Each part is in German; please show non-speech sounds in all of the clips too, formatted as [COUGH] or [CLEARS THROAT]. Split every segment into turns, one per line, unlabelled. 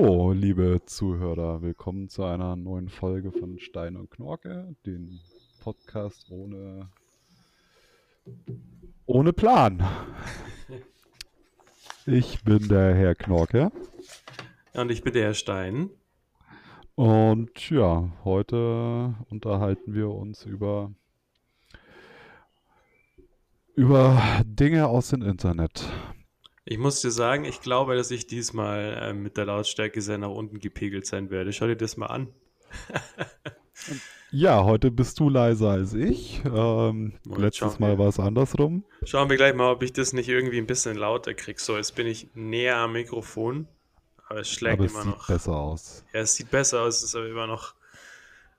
Hallo, liebe Zuhörer, willkommen zu einer neuen Folge von Stein und Knorke, den Podcast ohne, ohne Plan. [LAUGHS] Ich bin der Herr Knorke
Und ich bin der Herr Stein.
und ja, heute unterhalten wir uns über, über Dinge aus dem Internet.
Ich muss dir sagen, ich glaube, dass ich diesmal äh, mit der Lautstärke sehr nach unten gepegelt sein werde. Schau dir das mal an.
Ja, heute bist du leiser als ich. Ähm, letztes Mal war es andersrum.
Schauen wir gleich mal, ob ich das nicht irgendwie ein bisschen lauter kriege. So, jetzt bin ich näher am Mikrofon. Aber es schlägt
Aber es
immer
sieht
noch.
besser aus.
Ja, es sieht besser aus, es ist aber immer noch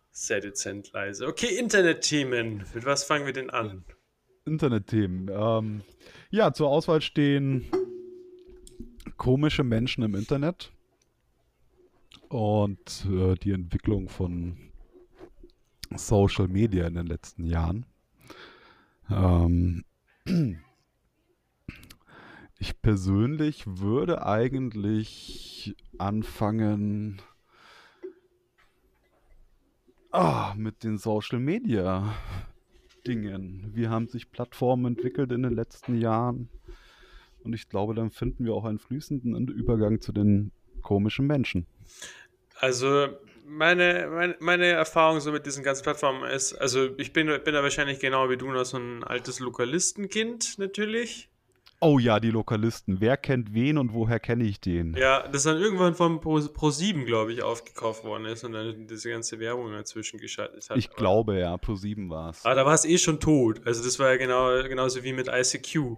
sehr dezent leise. Okay, Internetthemen. Mit was fangen wir denn an?
Internetthemen. Ähm, ja, zur Auswahl stehen komische Menschen im Internet und äh, die Entwicklung von Social Media in den letzten Jahren. Ähm, [CLEARS THROAT] ich persönlich würde eigentlich anfangen ah, mit den Social Media Dingen. Wie haben sich Plattformen entwickelt in den letzten Jahren? Und ich glaube, dann finden wir auch einen fließenden Übergang zu den komischen Menschen.
Also, meine, meine, meine Erfahrung so mit diesen ganzen Plattformen ist, also ich bin, bin da wahrscheinlich genau wie du noch so ein altes Lokalistenkind natürlich.
Oh ja, die Lokalisten. Wer kennt wen und woher kenne ich den?
Ja, das dann irgendwann von Pro, Pro7, glaube ich, aufgekauft worden ist und dann diese ganze Werbung dazwischen geschaltet hat.
Ich glaube ja, Pro7 war es.
Aber da war es eh schon tot. Also das war ja genau, genauso wie mit ICQ.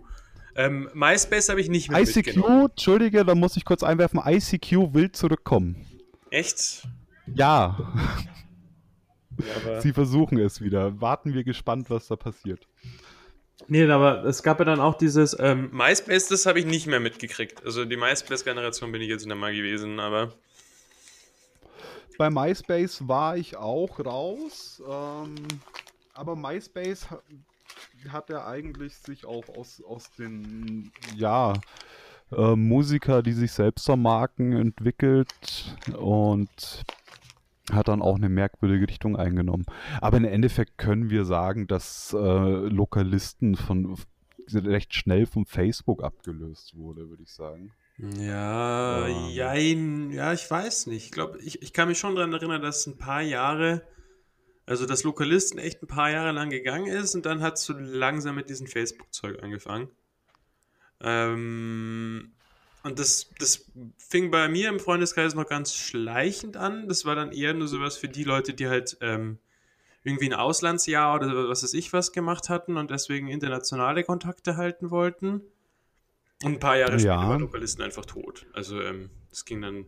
Ähm, MySpace habe ich nicht mehr mitgenommen.
ICQ, Entschuldige, da muss ich kurz einwerfen, ICQ will zurückkommen.
Echt?
Ja,
Ja,
sie versuchen es wieder. Warten wir gespannt, was da passiert.
Nee, aber es gab ja dann auch dieses ähm, MySpace, das habe ich nicht mehr mitgekriegt. Also die MySpace-Generation bin ich jetzt nicht mehr gewesen, aber
Bei MySpace war ich auch raus, ähm, aber MySpace hat ja eigentlich sich auch aus, aus den, ja, äh, Musiker, die sich selbst vermarkten, entwickelt und hat dann auch eine merkwürdige Richtung eingenommen. Aber im Endeffekt können wir sagen, dass äh, Lokalisten von recht schnell von Facebook abgelöst wurde, würde ich sagen.
ja,
Ähm.
jein, ja, ich weiß nicht. Ich glaube, ich, ich kann mich schon daran erinnern, dass ein paar Jahre, also das Lokalisten echt ein paar Jahre lang gegangen ist und dann hat es so langsam mit diesem Facebook-Zeug angefangen. Ähm, und das, das fing bei mir im Freundeskreis noch ganz schleichend an. Das war dann eher nur sowas für die Leute, die halt ähm, irgendwie ein Auslandsjahr oder was weiß ich was gemacht hatten und deswegen internationale Kontakte halten wollten. Und ein paar Jahre später
Ja.
war Lokalisten einfach tot. Also ähm, das ging dann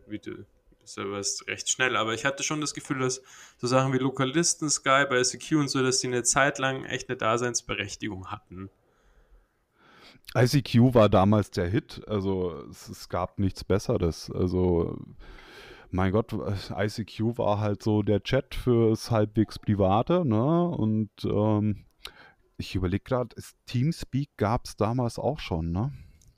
wieder sowas recht schnell. Aber ich hatte schon das Gefühl, dass so Sachen wie Lokalisten, Sky, bei SQ und so, dass die eine Zeit lang echt eine Daseinsberechtigung hatten.
ICQ war damals der Hit, also es, es gab nichts Besseres. Also, mein Gott, ICQ war halt so der Chat fürs halbwegs Private, ne? Und ähm, ich überlege gerade, Teamspeak gab es damals auch schon, ne?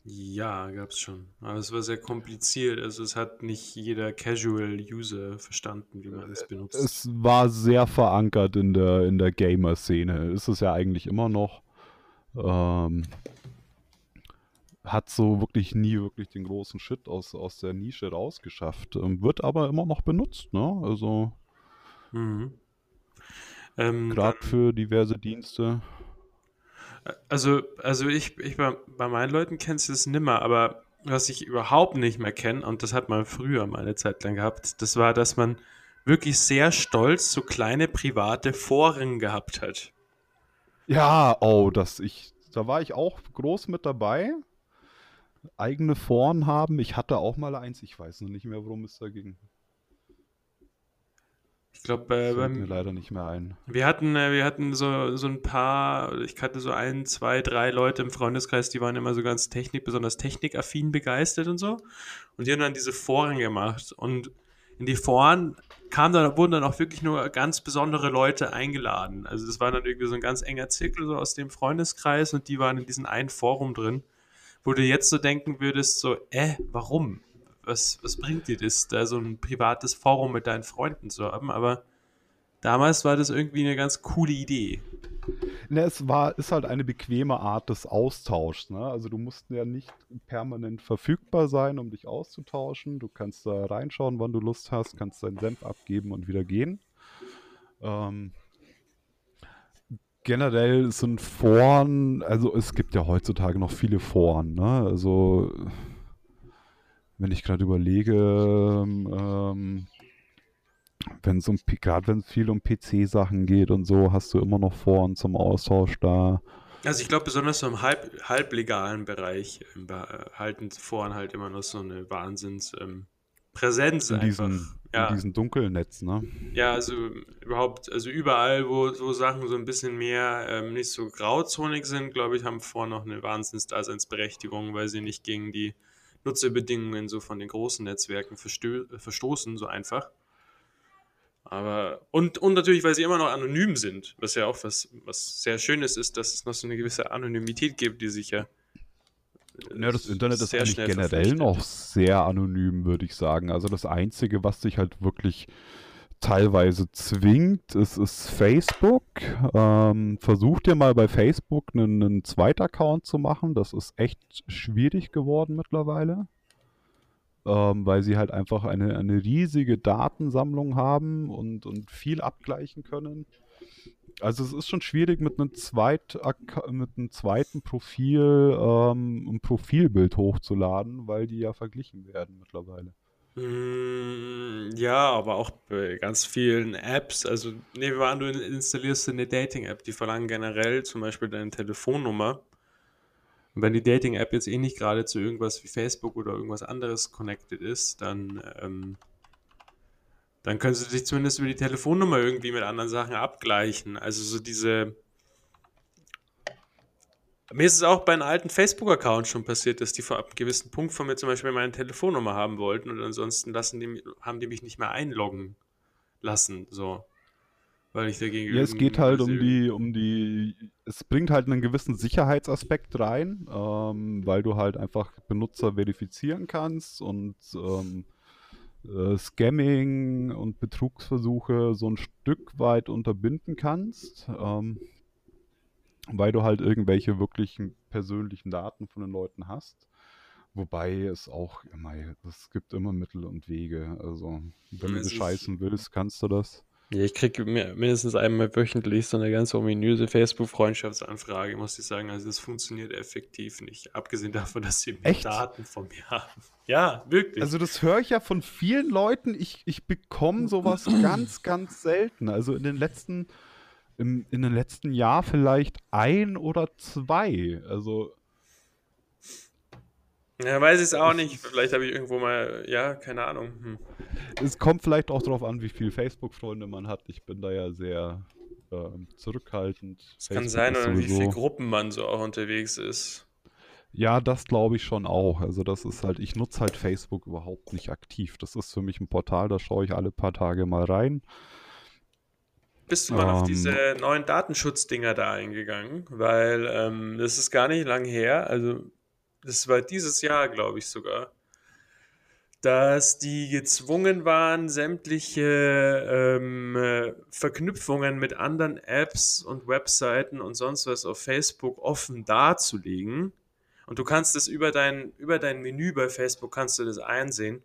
Ja, gab's schon. Aber es war sehr kompliziert. Also es hat nicht jeder Casual-User verstanden, wie man es benutzt.
Es war sehr verankert in der, in der Gamer-Szene. Ist es ja eigentlich immer noch. Ähm, hat so wirklich nie wirklich den großen Shit aus, aus der Nische rausgeschafft. Ähm, wird aber immer noch benutzt, ne? Also
Mhm. Ähm,
gerade für diverse Dienste.
Also, also ich, ich bei, bei meinen Leuten kennst du es nimmer, aber was ich überhaupt nicht mehr kenne, und das hat man früher mal eine Zeit lang gehabt, das war, dass man wirklich sehr stolz so kleine private Foren gehabt hat.
Ja, oh, das ich, da war ich auch groß mit dabei. Eigene Foren haben. Ich hatte auch mal eins, ich weiß noch nicht mehr, worum es da ging.
Ich glaube, äh,
Fällt mir
beim,
leider nicht mehr ein.
wir hatten, äh, wir hatten so, so ein paar, ich kannte so ein, zwei, drei Leute im Freundeskreis, die waren immer so ganz technik, besonders technikaffin begeistert und so. Und die haben dann diese Foren gemacht. Und in die Foren kam dann, wurden dann auch wirklich nur ganz besondere Leute eingeladen. Also das war dann irgendwie so ein ganz enger Zirkel so aus dem Freundeskreis und die waren in diesem einen Forum drin, wo du jetzt so denken würdest, so, äh, warum? Was, was bringt dir das, da so ein privates Forum mit deinen Freunden zu haben? Aber damals war das irgendwie eine ganz coole Idee.
Ne, es war, ist halt eine bequeme Art des Austauschs. Ne? Also du musst ja nicht permanent verfügbar sein, um dich auszutauschen. Du kannst da reinschauen, wann du Lust hast, kannst deinen Senf abgeben und wieder gehen. Ähm, generell sind Foren, also es gibt ja heutzutage noch viele Foren, ne? Also wenn ich gerade überlege, ähm, wenn es um gerade wenn es viel um PC-Sachen geht und so, hast du immer noch Foren zum Austausch da.
Also ich glaube, besonders so im halb, halblegalen Bereich ähm, halten Foren halt immer noch so eine Wahnsinns ähm, Präsenz
in einfach. Diesen, ja. In diesem dunklen Netz, ne?
Ja, also überhaupt, also überall, wo so Sachen so ein bisschen mehr ähm, nicht so grauzonig sind, glaube ich, haben vor noch eine Wahnsinns-Daseinsberechtigung, weil sie nicht gegen die Nutzerbedingungen so von den großen Netzwerken verstoßen, so einfach. Aber, und, und natürlich, weil sie immer noch anonym sind, was ja auch was, was sehr Schönes ist, dass es noch so eine gewisse Anonymität gibt, die sich ja
ja, das Internet ist eigentlich generell noch sehr anonym, würde ich sagen. Also das Einzige, was sich halt wirklich teilweise zwingt, ist, ist Facebook. Ähm, versuch dir mal bei Facebook einen, einen zweiten Account zu machen. Das ist echt schwierig geworden mittlerweile. Ähm, weil sie halt einfach eine, eine riesige Datensammlung haben und, und viel abgleichen können. Also es ist schon schwierig mit einem, Zweit mit einem zweiten Profil ähm, ein Profilbild hochzuladen, weil die ja verglichen werden mittlerweile.
Mm, ja, aber auch bei ganz vielen Apps. Also nehmen wir mal an, du installierst eine Dating-App, die verlangen generell zum Beispiel deine Telefonnummer. Und wenn die Dating-App jetzt eh nicht gerade zu irgendwas wie Facebook oder irgendwas anderes connected ist, dann ähm, dann können sie sich zumindest über die Telefonnummer irgendwie mit anderen Sachen abgleichen. Also so diese. Mir ist es auch bei einem alten Facebook-Account schon passiert, dass die vor einem gewissen Punkt von mir zum Beispiel meine Telefonnummer haben wollten und ansonsten lassen die, haben die mich nicht mehr einloggen lassen. So. Weil ich dagegen.
Ja, es geht halt um die, um die. Es bringt halt einen gewissen Sicherheitsaspekt rein, ähm, weil du halt einfach Benutzer verifizieren kannst und ähm, äh, Scamming und Betrugsversuche so ein Stück weit unterbinden kannst, ähm, weil du halt irgendwelche wirklichen persönlichen Daten von den Leuten hast. Wobei es auch immer, es gibt immer Mittel und Wege. Also, wenn du bescheißen willst, kannst du das.
Ja, ich kriege mindestens einmal wöchentlich so eine ganz ominöse Facebook-Freundschaftsanfrage, muss ich sagen. Also das funktioniert effektiv nicht. Abgesehen davon, dass sie
Echt?
Daten von mir haben. Ja, wirklich.
Also das höre ich ja von vielen Leuten. Ich, ich bekomme [CLEARS THROAT] sowas ganz, ganz selten. Also in den letzten, im, in den letzten Jahr vielleicht ein oder zwei. Also
ja, weiß ich es auch nicht. Vielleicht habe ich irgendwo mal, ja, keine Ahnung. Hm.
Es kommt vielleicht auch darauf an, wie viele Facebook-Freunde man hat. Ich bin da ja sehr äh, zurückhaltend.
Es kann sein, oder wie viele Gruppen man so auch unterwegs ist.
Ja, das glaube ich schon auch. Also das ist halt, ich nutze halt Facebook überhaupt nicht aktiv. Das ist für mich ein Portal, da schaue ich alle paar Tage mal rein.
Bist du mal um, auf ähm. diese neuen Datenschutzdinger da eingegangen? Weil ähm, das ist gar nicht lang her. Also das war dieses Jahr, glaube ich sogar, dass die gezwungen waren, sämtliche ähm, äh, Verknüpfungen mit anderen Apps und Webseiten und sonst was auf Facebook offen darzulegen. Und du kannst das über dein, über dein Menü bei Facebook kannst du das einsehen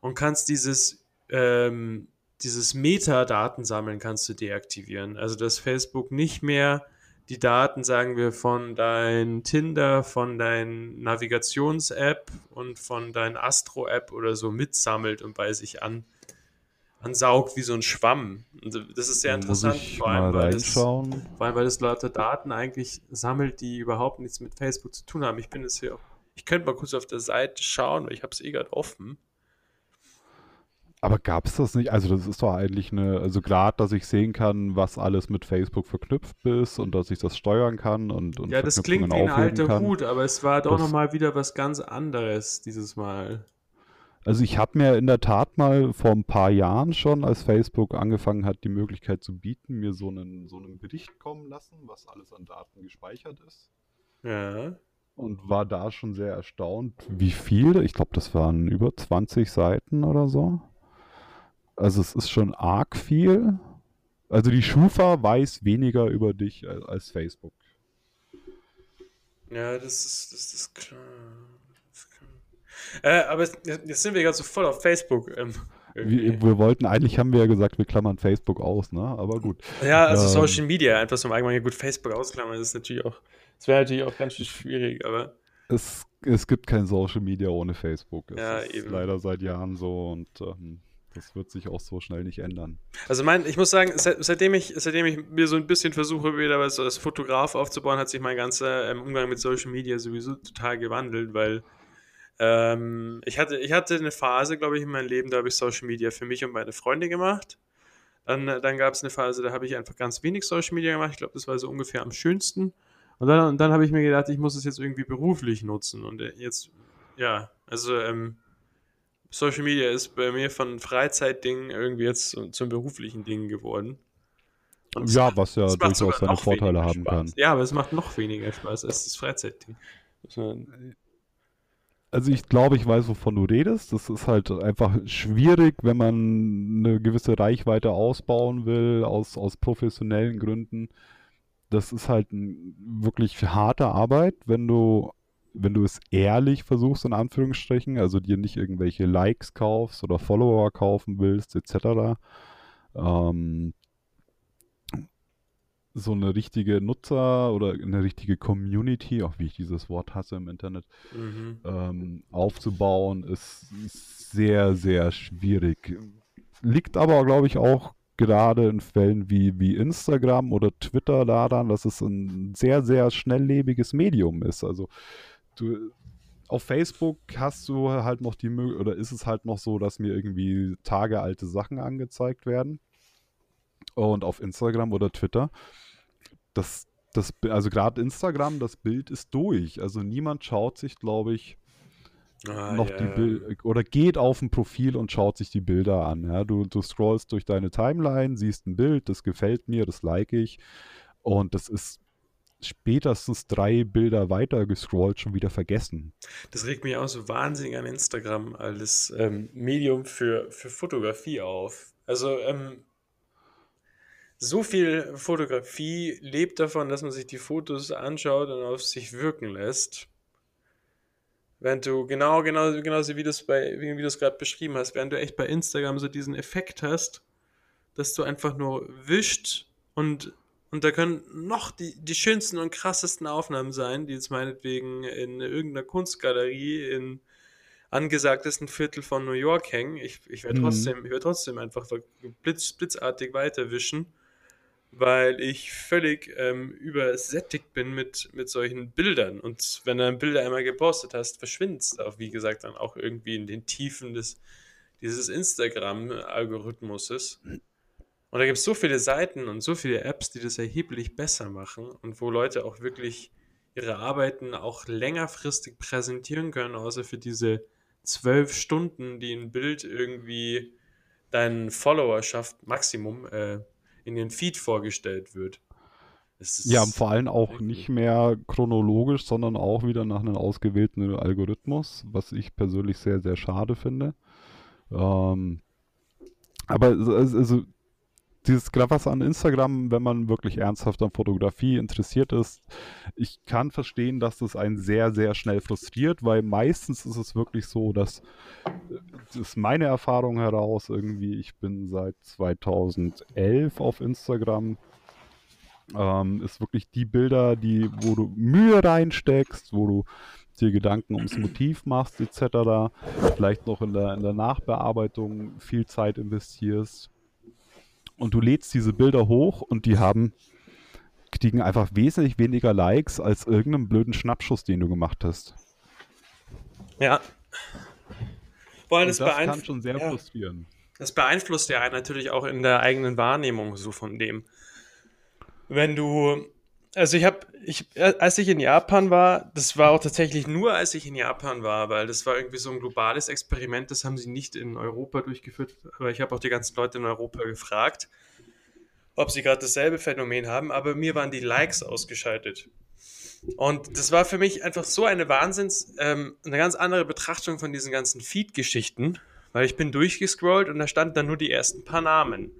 und kannst dieses, ähm, dieses Metadaten kannst du deaktivieren. Also dass Facebook nicht mehr die Daten, sagen wir, von dein Tinder, von dein Navigations-App und von dein Astro-App oder so mitsammelt und bei sich an, ansaugt wie so ein Schwamm. Und das ist sehr interessant,
vor allem, weil das, vor
allem, weil das lauter Daten eigentlich sammelt, die überhaupt nichts mit Facebook zu tun haben. Ich bin jetzt hier, ich könnte mal kurz auf der Seite schauen, weil ich habe es eh gerade offen.
Aber gab es das nicht? Also das ist doch eigentlich eine, also gerade, dass ich sehen kann, was alles mit Facebook verknüpft ist und dass ich das steuern kann und, und
Ja, das klingt wie ein alter Hut, aber es war doch nochmal wieder was ganz anderes dieses Mal.
Also ich habe mir in der Tat mal vor ein paar Jahren schon, als Facebook angefangen hat, die Möglichkeit zu bieten, mir so einen, so einen Bericht kommen lassen, was alles an Daten gespeichert ist.
Ja.
und war da schon sehr erstaunt, wie viel. Ich glaube, das waren über 20 Seiten oder so. Also es ist schon arg viel. Also die Schufa weiß weniger über dich als, als Facebook.
Ja, das ist, das ist klar. Das. Äh, aber jetzt sind wir gerade so voll auf Facebook. Ähm,
wir, wir, wollten, eigentlich haben wir ja gesagt, wir klammern Facebook aus, ne? Aber gut.
Ja, also ähm, Social Media, einfach so im Allgemeinen, gut, Facebook ausklammern, das ist natürlich auch das wäre natürlich auch ganz schön schwierig, aber.
Es, es gibt kein Social Media ohne Facebook. Es
ja,
ist
eben.
leider seit Jahren so und ähm, das wird sich auch so schnell nicht ändern.
Also mein, ich muss sagen, seit, seitdem, ich, seitdem ich mir so ein bisschen versuche, wieder was als Fotograf aufzubauen, hat sich mein ganzer ähm, Umgang mit Social Media sowieso total gewandelt, weil ähm, ich, hatte, ich hatte eine Phase, glaube ich, in meinem Leben, da habe ich Social Media für mich und meine Freunde gemacht. Dann, dann gab es eine Phase, da habe ich einfach ganz wenig Social Media gemacht. Ich glaube, das war so ungefähr am schönsten. Und dann, dann habe ich mir gedacht, ich muss es jetzt irgendwie beruflich nutzen. Und äh, jetzt, ja, also ähm, Social Media ist bei mir von Freizeitdingen irgendwie jetzt zum, zum beruflichen Ding geworden.
Und ja, was ja durchaus seine Vorteile haben
Spaß.
kann.
Ja, aber es macht noch weniger Spaß als das Freizeitding.
Also ich glaube, ich weiß, wovon du redest. Das ist halt einfach schwierig, wenn man eine gewisse Reichweite ausbauen will, aus, aus professionellen Gründen das ist halt ein, wirklich harte Arbeit, wenn du, wenn du es ehrlich versuchst, in Anführungsstrichen, also dir nicht irgendwelche Likes kaufst oder Follower kaufen willst, etc. Ähm, so eine richtige Nutzer oder eine richtige Community, auch wie ich dieses Wort hasse im Internet, mhm. ähm, aufzubauen, ist sehr, sehr schwierig. Liegt aber, glaube ich, auch gerade in Fällen wie, wie Instagram oder Twitter daran, dass es ein sehr, sehr schnelllebiges Medium ist. Also du, auf Facebook hast du halt noch die Möglichkeit, oder ist es halt noch so, dass mir irgendwie tagealte Sachen angezeigt werden. Und auf Instagram oder Twitter, das, das, also gerade Instagram, das Bild ist durch. Also niemand schaut sich, glaube ich, ah, noch yeah. die Bilder oder geht auf ein Profil und schaut sich die Bilder an. Ja? Du, du scrollst durch deine Timeline, siehst ein Bild, das gefällt mir, das like ich. Und das ist spätestens drei Bilder weiter gescrollt schon wieder vergessen.
Das regt mich auch so wahnsinnig an Instagram als ähm, Medium für, für Fotografie auf. Also ähm, so viel Fotografie lebt davon, dass man sich die Fotos anschaut und auf sich wirken lässt. Während du genau, genau, genauso wie du es bei, wie, du es gerade beschrieben hast, während du echt bei Instagram so diesen Effekt hast, dass du einfach nur wischt und, und da können noch die, die schönsten und krassesten Aufnahmen sein, die jetzt meinetwegen in irgendeiner Kunstgalerie in angesagtesten Viertel von New York hängen. Ich, ich werde mhm. trotzdem, ich werde trotzdem einfach blitz, blitzartig weiterwischen weil ich völlig ähm, übersättigt bin mit, mit solchen Bildern. Und wenn du ein Bilder einmal gepostet hast, verschwindet es auch, wie gesagt, dann auch irgendwie in den Tiefen des, dieses Instagram-Algorithmuses. Und da gibt es so viele Seiten und so viele Apps, die das erheblich besser machen und wo Leute auch wirklich ihre Arbeiten auch längerfristig präsentieren können, außer für diese zwölf Stunden, die ein Bild irgendwie deinen Followerschaft Maximum äh, in den Feed vorgestellt wird.
Ja, vor allem auch nicht mehr chronologisch, sondern auch wieder nach einem ausgewählten Algorithmus, was ich persönlich sehr, sehr schade finde. Ähm, aber also, dieses was an Instagram, wenn man wirklich ernsthaft an Fotografie interessiert ist, ich kann verstehen, dass das einen sehr, sehr schnell frustriert, weil meistens ist es wirklich so, dass das ist meine Erfahrung heraus irgendwie, ich bin seit 2011 auf Instagram, ähm, ist wirklich die Bilder, die, wo du Mühe reinsteckst, wo du dir Gedanken ums Motiv machst, etc., vielleicht noch in der, in der Nachbearbeitung viel Zeit investierst und du lädst diese Bilder hoch und die haben, kriegen einfach wesentlich weniger Likes als irgendeinen blöden Schnappschuss, den du gemacht hast.
Ja. Vor allem
das kann schon sehr
ja.
frustrieren.
Das beeinflusst ja natürlich auch in der eigenen Wahrnehmung so von dem. Wenn du also ich habe, ich, äh, als ich in Japan war, das war auch tatsächlich nur, als ich in Japan war, weil das war irgendwie so ein globales Experiment, das haben sie nicht in Europa durchgeführt, aber ich habe auch die ganzen Leute in Europa gefragt, ob sie gerade dasselbe Phänomen haben, aber mir waren die Likes ausgeschaltet. Und das war für mich einfach so eine Wahnsinns, ähm, eine ganz andere Betrachtung von diesen ganzen Feed-Geschichten, weil ich bin durchgescrollt und da standen dann nur die ersten paar Namen.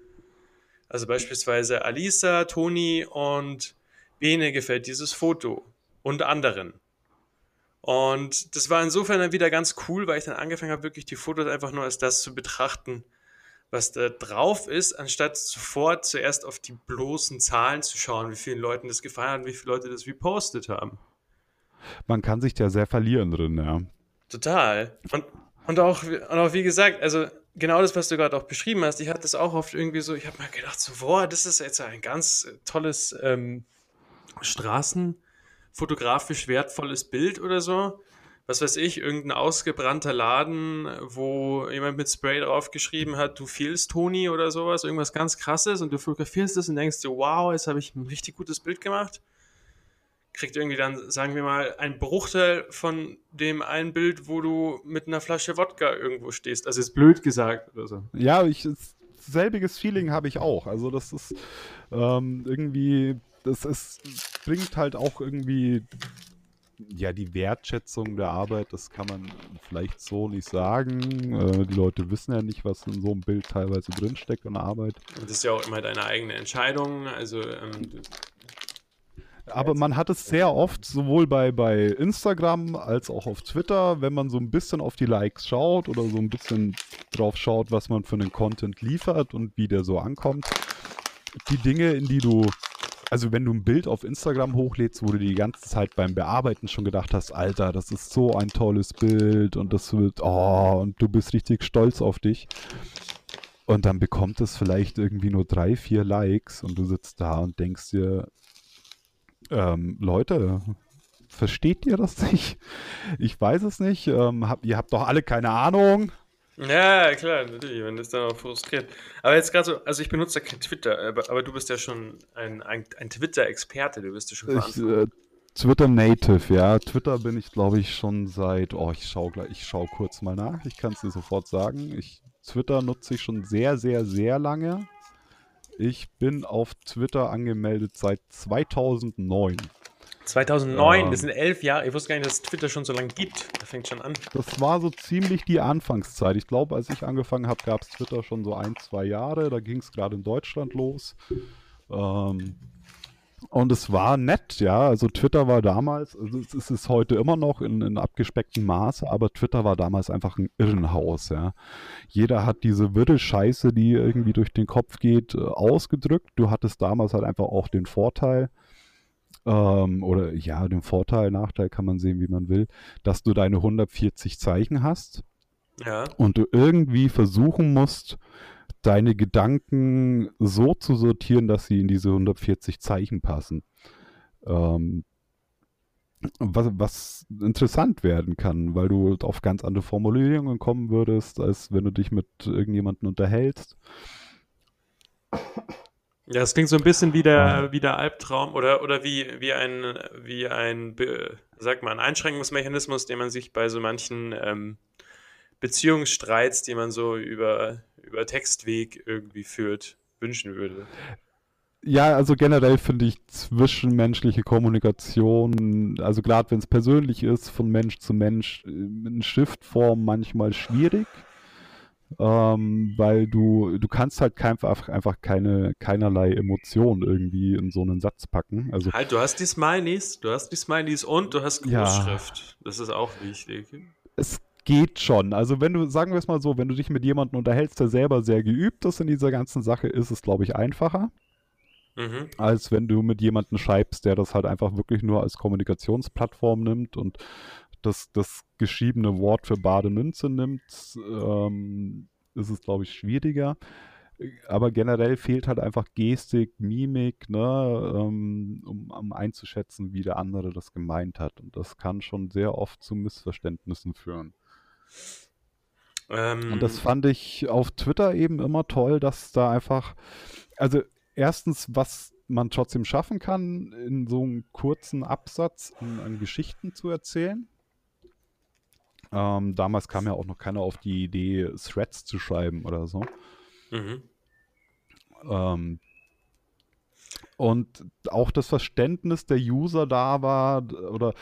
Also beispielsweise Alisa, Toni und Bene gefällt dieses Foto und anderen. Und das war insofern dann wieder ganz cool, weil ich dann angefangen habe, wirklich die Fotos einfach nur als das zu betrachten, was da drauf ist, anstatt sofort zuerst auf die bloßen Zahlen zu schauen, wie vielen Leuten das gefallen hat, wie viele Leute das repostet haben.
Man kann sich da sehr verlieren drin, ja.
Total. Und, und, auch, und auch, wie gesagt, also genau das, was du gerade auch beschrieben hast, ich hatte das auch oft irgendwie so, ich habe mir gedacht, so, boah, das ist jetzt ein ganz tolles ähm, Straßenfotografisch wertvolles Bild oder so was weiß ich, irgendein ausgebrannter Laden, wo jemand mit Spray draufgeschrieben hat, du fehlst Toni oder sowas, irgendwas ganz krasses und du fotografierst es und denkst dir, wow, jetzt habe ich ein richtig gutes Bild gemacht. Kriegt irgendwie dann, sagen wir mal, ein Bruchteil von dem einen Bild, wo du mit einer Flasche Wodka irgendwo stehst. Also ist blöd gesagt oder so.
Ja, ich, selbiges Feeling habe ich auch. Also das ist ähm, irgendwie, das ist, bringt halt auch irgendwie ja, die Wertschätzung der Arbeit, das kann man vielleicht so nicht sagen. Äh, die Leute wissen ja nicht, was in so einem Bild teilweise drinsteckt in der Arbeit.
Das ist ja auch immer deine eigene Entscheidung. Also ähm,
aber man hat es sehr oft, sowohl bei, bei Instagram als auch auf Twitter, wenn man so ein bisschen auf die Likes schaut oder so ein bisschen drauf schaut, was man für einen Content liefert und wie der so ankommt. Die Dinge, in die du also wenn du ein Bild auf Instagram hochlädst, wo du die ganze Zeit beim Bearbeiten schon gedacht hast, Alter, das ist so ein tolles Bild und das wird, oh, und du bist richtig stolz auf dich. Und dann bekommt es vielleicht irgendwie nur drei, vier Likes und du sitzt da und denkst dir, ähm, Leute, versteht ihr das nicht? Ich weiß es nicht. Ähm, hab, ihr habt doch alle keine Ahnung.
Ja, klar, natürlich, wenn das dann auch frustriert. Aber jetzt gerade so, also ich benutze ja kein Twitter, aber, aber du bist ja schon ein, ein, ein Twitter-Experte, du bist ja schon
ich, äh, Twitter Native, ja. Twitter bin ich, glaube ich, schon seit, oh, ich schaue gleich, ich schaue kurz mal nach, ich kann es dir sofort sagen. Ich, Twitter nutze ich schon sehr, sehr, sehr lange. Ich bin auf Twitter angemeldet seit 2009.
2009, ähm, das sind elf Jahre. Ich wusste gar nicht, dass es Twitter schon so lange gibt. Da fängt schon an.
Das war so ziemlich die Anfangszeit. Ich glaube, als ich angefangen habe, gab es Twitter schon so ein, zwei Jahre. Da ging es gerade in Deutschland los. Ähm, und es war nett, ja. Also Twitter war damals, also es ist es heute immer noch in, in abgespecktem Maße, aber Twitter war damals einfach ein Irrenhaus, ja. Jeder hat diese wirre Scheiße, die irgendwie durch den Kopf geht, äh, ausgedrückt. Du hattest damals halt einfach auch den Vorteil, ähm, oder ja, den Vorteil, Nachteil kann man sehen, wie man will, dass du deine 140 Zeichen hast
ja.
und du irgendwie versuchen musst, deine Gedanken so zu sortieren, dass sie in diese 140 Zeichen passen. Ähm, was, was, interessant werden kann, weil du auf ganz andere Formulierungen kommen würdest, als wenn du dich mit irgendjemandem unterhältst.
Ja, es klingt so ein bisschen wie der, wie der Albtraum oder, oder wie, wie ein, wie ein, sag mal, ein Einschränkungsmechanismus, den man sich bei so manchen ähm, Beziehungsstreits, die man so über, über Textweg irgendwie führt, wünschen würde.
Ja, also generell finde ich zwischenmenschliche Kommunikation, also gerade wenn es persönlich ist, von Mensch zu Mensch, in Schriftform manchmal schwierig ähm, weil du, du kannst halt kein, einfach keine, keinerlei Emotionen irgendwie in so einen Satz packen. Also,
halt, du hast die Smileys, du hast die Smileys und du hast Großschrift. Ja, das ist auch wichtig.
Es geht schon. Also wenn du, sagen wir es mal so, wenn du dich mit jemandem unterhältst, der selber sehr geübt ist in dieser ganzen Sache, ist es, glaube ich, einfacher. Mhm. Als wenn du mit jemandem schreibst, der das halt einfach wirklich nur als Kommunikationsplattform nimmt und das, das geschriebene Wort für Bademünze nimmt, ähm, ist es, glaube ich, schwieriger. Aber generell fehlt halt einfach Gestik, Mimik, ne, ähm, um, um einzuschätzen, wie der andere das gemeint hat. Und das kann schon sehr oft zu Missverständnissen führen. Ähm, und das fand ich auf Twitter eben immer toll, dass da einfach, also erstens, was man trotzdem schaffen kann, in so einem kurzen Absatz an, an Geschichten zu erzählen. Ähm, damals kam ja auch noch keiner auf die Idee, Threads zu schreiben oder so. Mhm. Ähm, Und auch das Verständnis der User da war, oder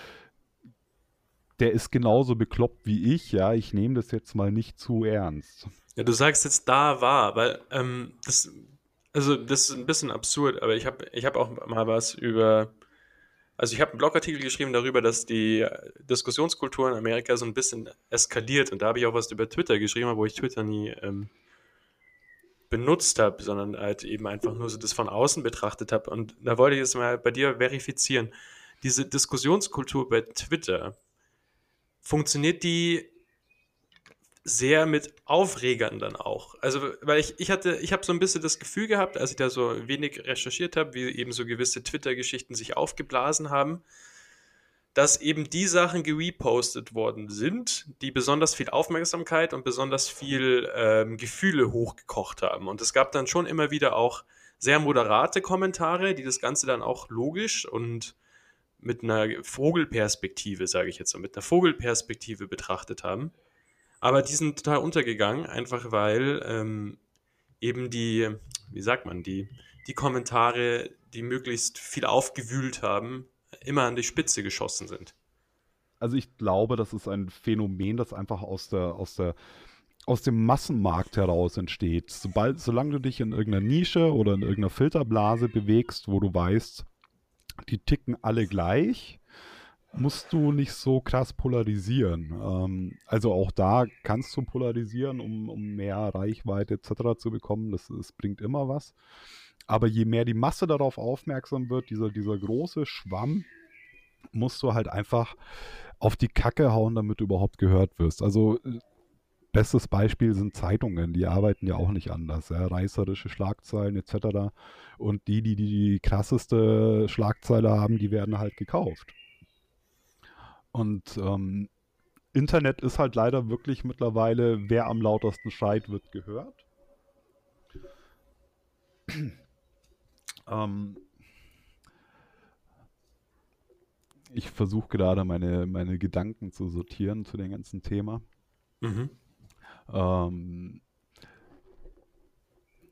der ist genauso bekloppt wie ich, ja. Ich nehme das jetzt mal nicht zu ernst.
Ja, du sagst jetzt da war, weil ähm, das, also das ist ein bisschen absurd, aber ich habe ich hab auch mal was über, also ich habe einen Blogartikel geschrieben darüber, dass die Diskussionskultur in Amerika so ein bisschen eskaliert und da habe ich auch was über Twitter geschrieben, wo ich Twitter nie ähm, benutzt habe, sondern halt eben einfach nur so das von außen betrachtet habe und da wollte ich jetzt mal bei dir verifizieren. Diese Diskussionskultur bei Twitter, funktioniert die sehr mit Aufregern dann auch. Also, weil ich, ich hatte, ich habe so ein bisschen das Gefühl gehabt, als ich da so wenig recherchiert habe, wie eben so gewisse Twitter-Geschichten sich aufgeblasen haben, dass eben die Sachen gerepostet worden sind, die besonders viel Aufmerksamkeit und besonders viel ähm, Gefühle hochgekocht haben. Und es gab dann schon immer wieder auch sehr moderate Kommentare, die das Ganze dann auch logisch und mit einer Vogelperspektive, sage ich jetzt so, mit einer Vogelperspektive betrachtet haben. Aber die sind total untergegangen, einfach weil ähm, eben die, wie sagt man, die, die Kommentare, die möglichst viel aufgewühlt haben, immer an die Spitze geschossen sind.
Also ich glaube, das ist ein Phänomen, das einfach aus der, aus der, aus dem Massenmarkt heraus entsteht. Sobald, solange du dich in irgendeiner Nische oder in irgendeiner Filterblase bewegst, wo du weißt, die ticken alle gleich, musst du nicht so krass polarisieren. Ähm, also auch da kannst du polarisieren, um, um mehr Reichweite etc. zu bekommen. Das, das bringt immer was. Aber je mehr die Masse darauf aufmerksam wird, dieser, dieser große Schwamm, musst du halt einfach auf die Kacke hauen, damit du überhaupt gehört wirst. Also bestes Beispiel sind Zeitungen, die arbeiten ja auch nicht anders. Ja? Reißerische Schlagzeilen etc. Und die, die die krasseste Schlagzeile haben, die werden halt gekauft. Und ähm, Internet ist halt leider wirklich mittlerweile, wer am lautesten schreit, wird gehört. [CLEARS THROAT] ähm, ich versuche gerade meine, meine Gedanken zu sortieren zu dem ganzen Thema. Mhm. Ähm,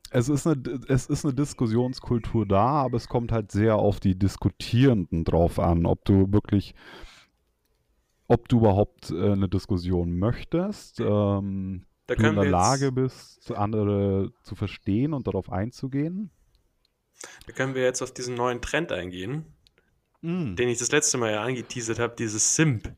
es ist, eine, es ist eine Diskussionskultur da, aber es kommt halt sehr auf die Diskutierenden drauf an, ob du wirklich, ob du überhaupt äh, eine Diskussion möchtest, ähm, da du in der Lage bist, andere zu verstehen und darauf einzugehen.
Da können wir jetzt auf diesen neuen Trend eingehen, mm. den ich das letzte Mal ja angeteasert habe, dieses Simp.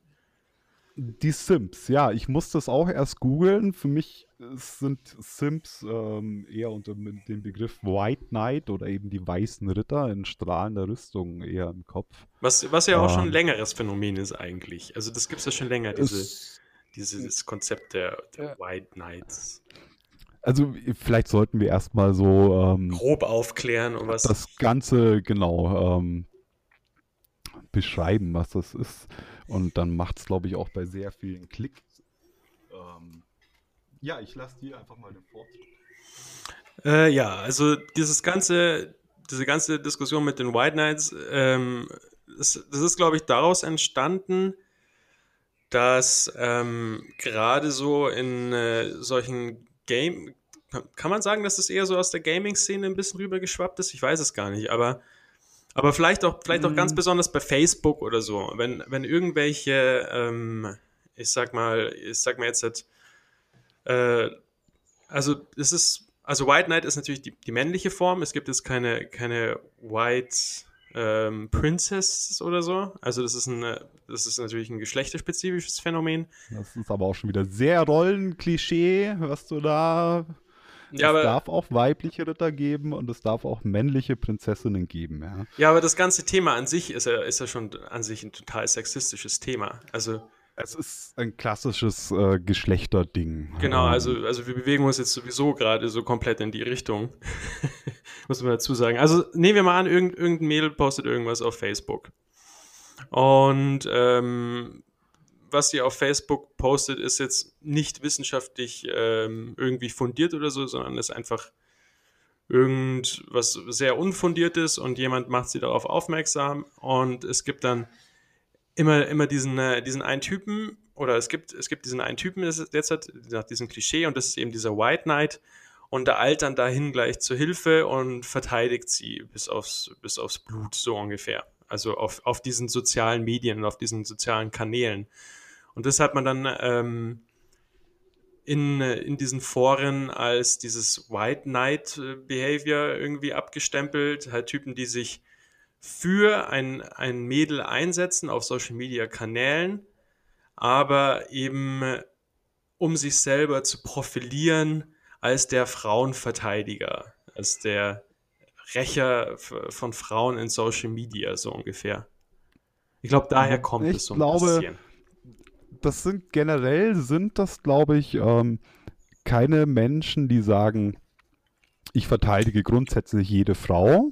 Die Sims, ja, ich musste es auch erst googeln. Für mich sind Sims ähm, eher unter dem Begriff White Knight oder eben die weißen Ritter in strahlender Rüstung eher im Kopf.
Was, was ja auch ähm, schon ein längeres Phänomen ist eigentlich. Also das gibt es ja schon länger, diese, dieses Konzept der, der White Knights.
Also vielleicht sollten wir erstmal so
ähm, grob aufklären und was
das Ganze genau ähm, beschreiben, was das ist. Und dann macht es, glaube ich, auch bei sehr vielen Klicks. Ja, ich lasse dir einfach mal den Vorzug.
Äh, ja, also dieses ganze, diese ganze Diskussion mit den White Knights, ähm, das, das, ist, glaube ich, daraus entstanden, dass ähm, gerade so in äh, solchen Game, kann man sagen, dass es eher so aus der Gaming-Szene ein bisschen rübergeschwappt ist? Ich weiß es gar nicht, aber aber vielleicht auch, vielleicht mhm. auch ganz mhm. besonders bei Facebook oder so, wenn, wenn irgendwelche, ähm, ich sag mal, ich sag mal jetzt, halt, äh, also es ist, also White Knight ist natürlich die, die männliche Form, es gibt jetzt keine, keine White ähm, Princess oder so. Also das ist, ein, das ist natürlich ein geschlechterspezifisches Phänomen.
Das ist aber auch schon wieder sehr Rollenklischee, was du da ja, es darf auch weibliche Ritter geben und es darf auch männliche Prinzessinnen geben, ja.
Ja, aber das ganze Thema an sich ist ja, ist ja schon an sich ein total sexistisches Thema. Also.
Es ist ein klassisches äh, Geschlechterding.
Genau, also, also wir bewegen uns jetzt sowieso gerade so komplett in die Richtung. [LAUGHS] Muss man dazu sagen. Also nehmen wir mal an, irgend, irgendein Mädel postet irgendwas auf Facebook. Und ähm, was sie auf Facebook postet, ist jetzt nicht wissenschaftlich ähm, irgendwie fundiert oder so, sondern ist einfach irgendwas sehr unfundiertes und jemand macht sie darauf aufmerksam und es gibt dann immer, immer diesen, äh, diesen einen Typen oder es gibt, es gibt diesen einen Typen jetzt nach diesem Klischee und das ist eben dieser White Knight und der eilt dann dahin gleich zur Hilfe und verteidigt sie bis aufs, bis aufs Blut, so ungefähr. Also auf, auf diesen sozialen Medien auf diesen sozialen Kanälen. Und das hat man dann ähm, in, in diesen Foren als dieses White Knight Behavior irgendwie abgestempelt. Halt Typen, die sich für ein, ein Mädel einsetzen auf Social Media Kanälen, aber eben um sich selber zu profilieren als der Frauenverteidiger, als der Rächer von Frauen in Social Media, so ungefähr. Ich glaube, daher kommt
ich
es
so ein glaube, bisschen. Das sind generell sind das, glaube ich, ähm, keine Menschen, die sagen, ich verteidige grundsätzlich jede Frau,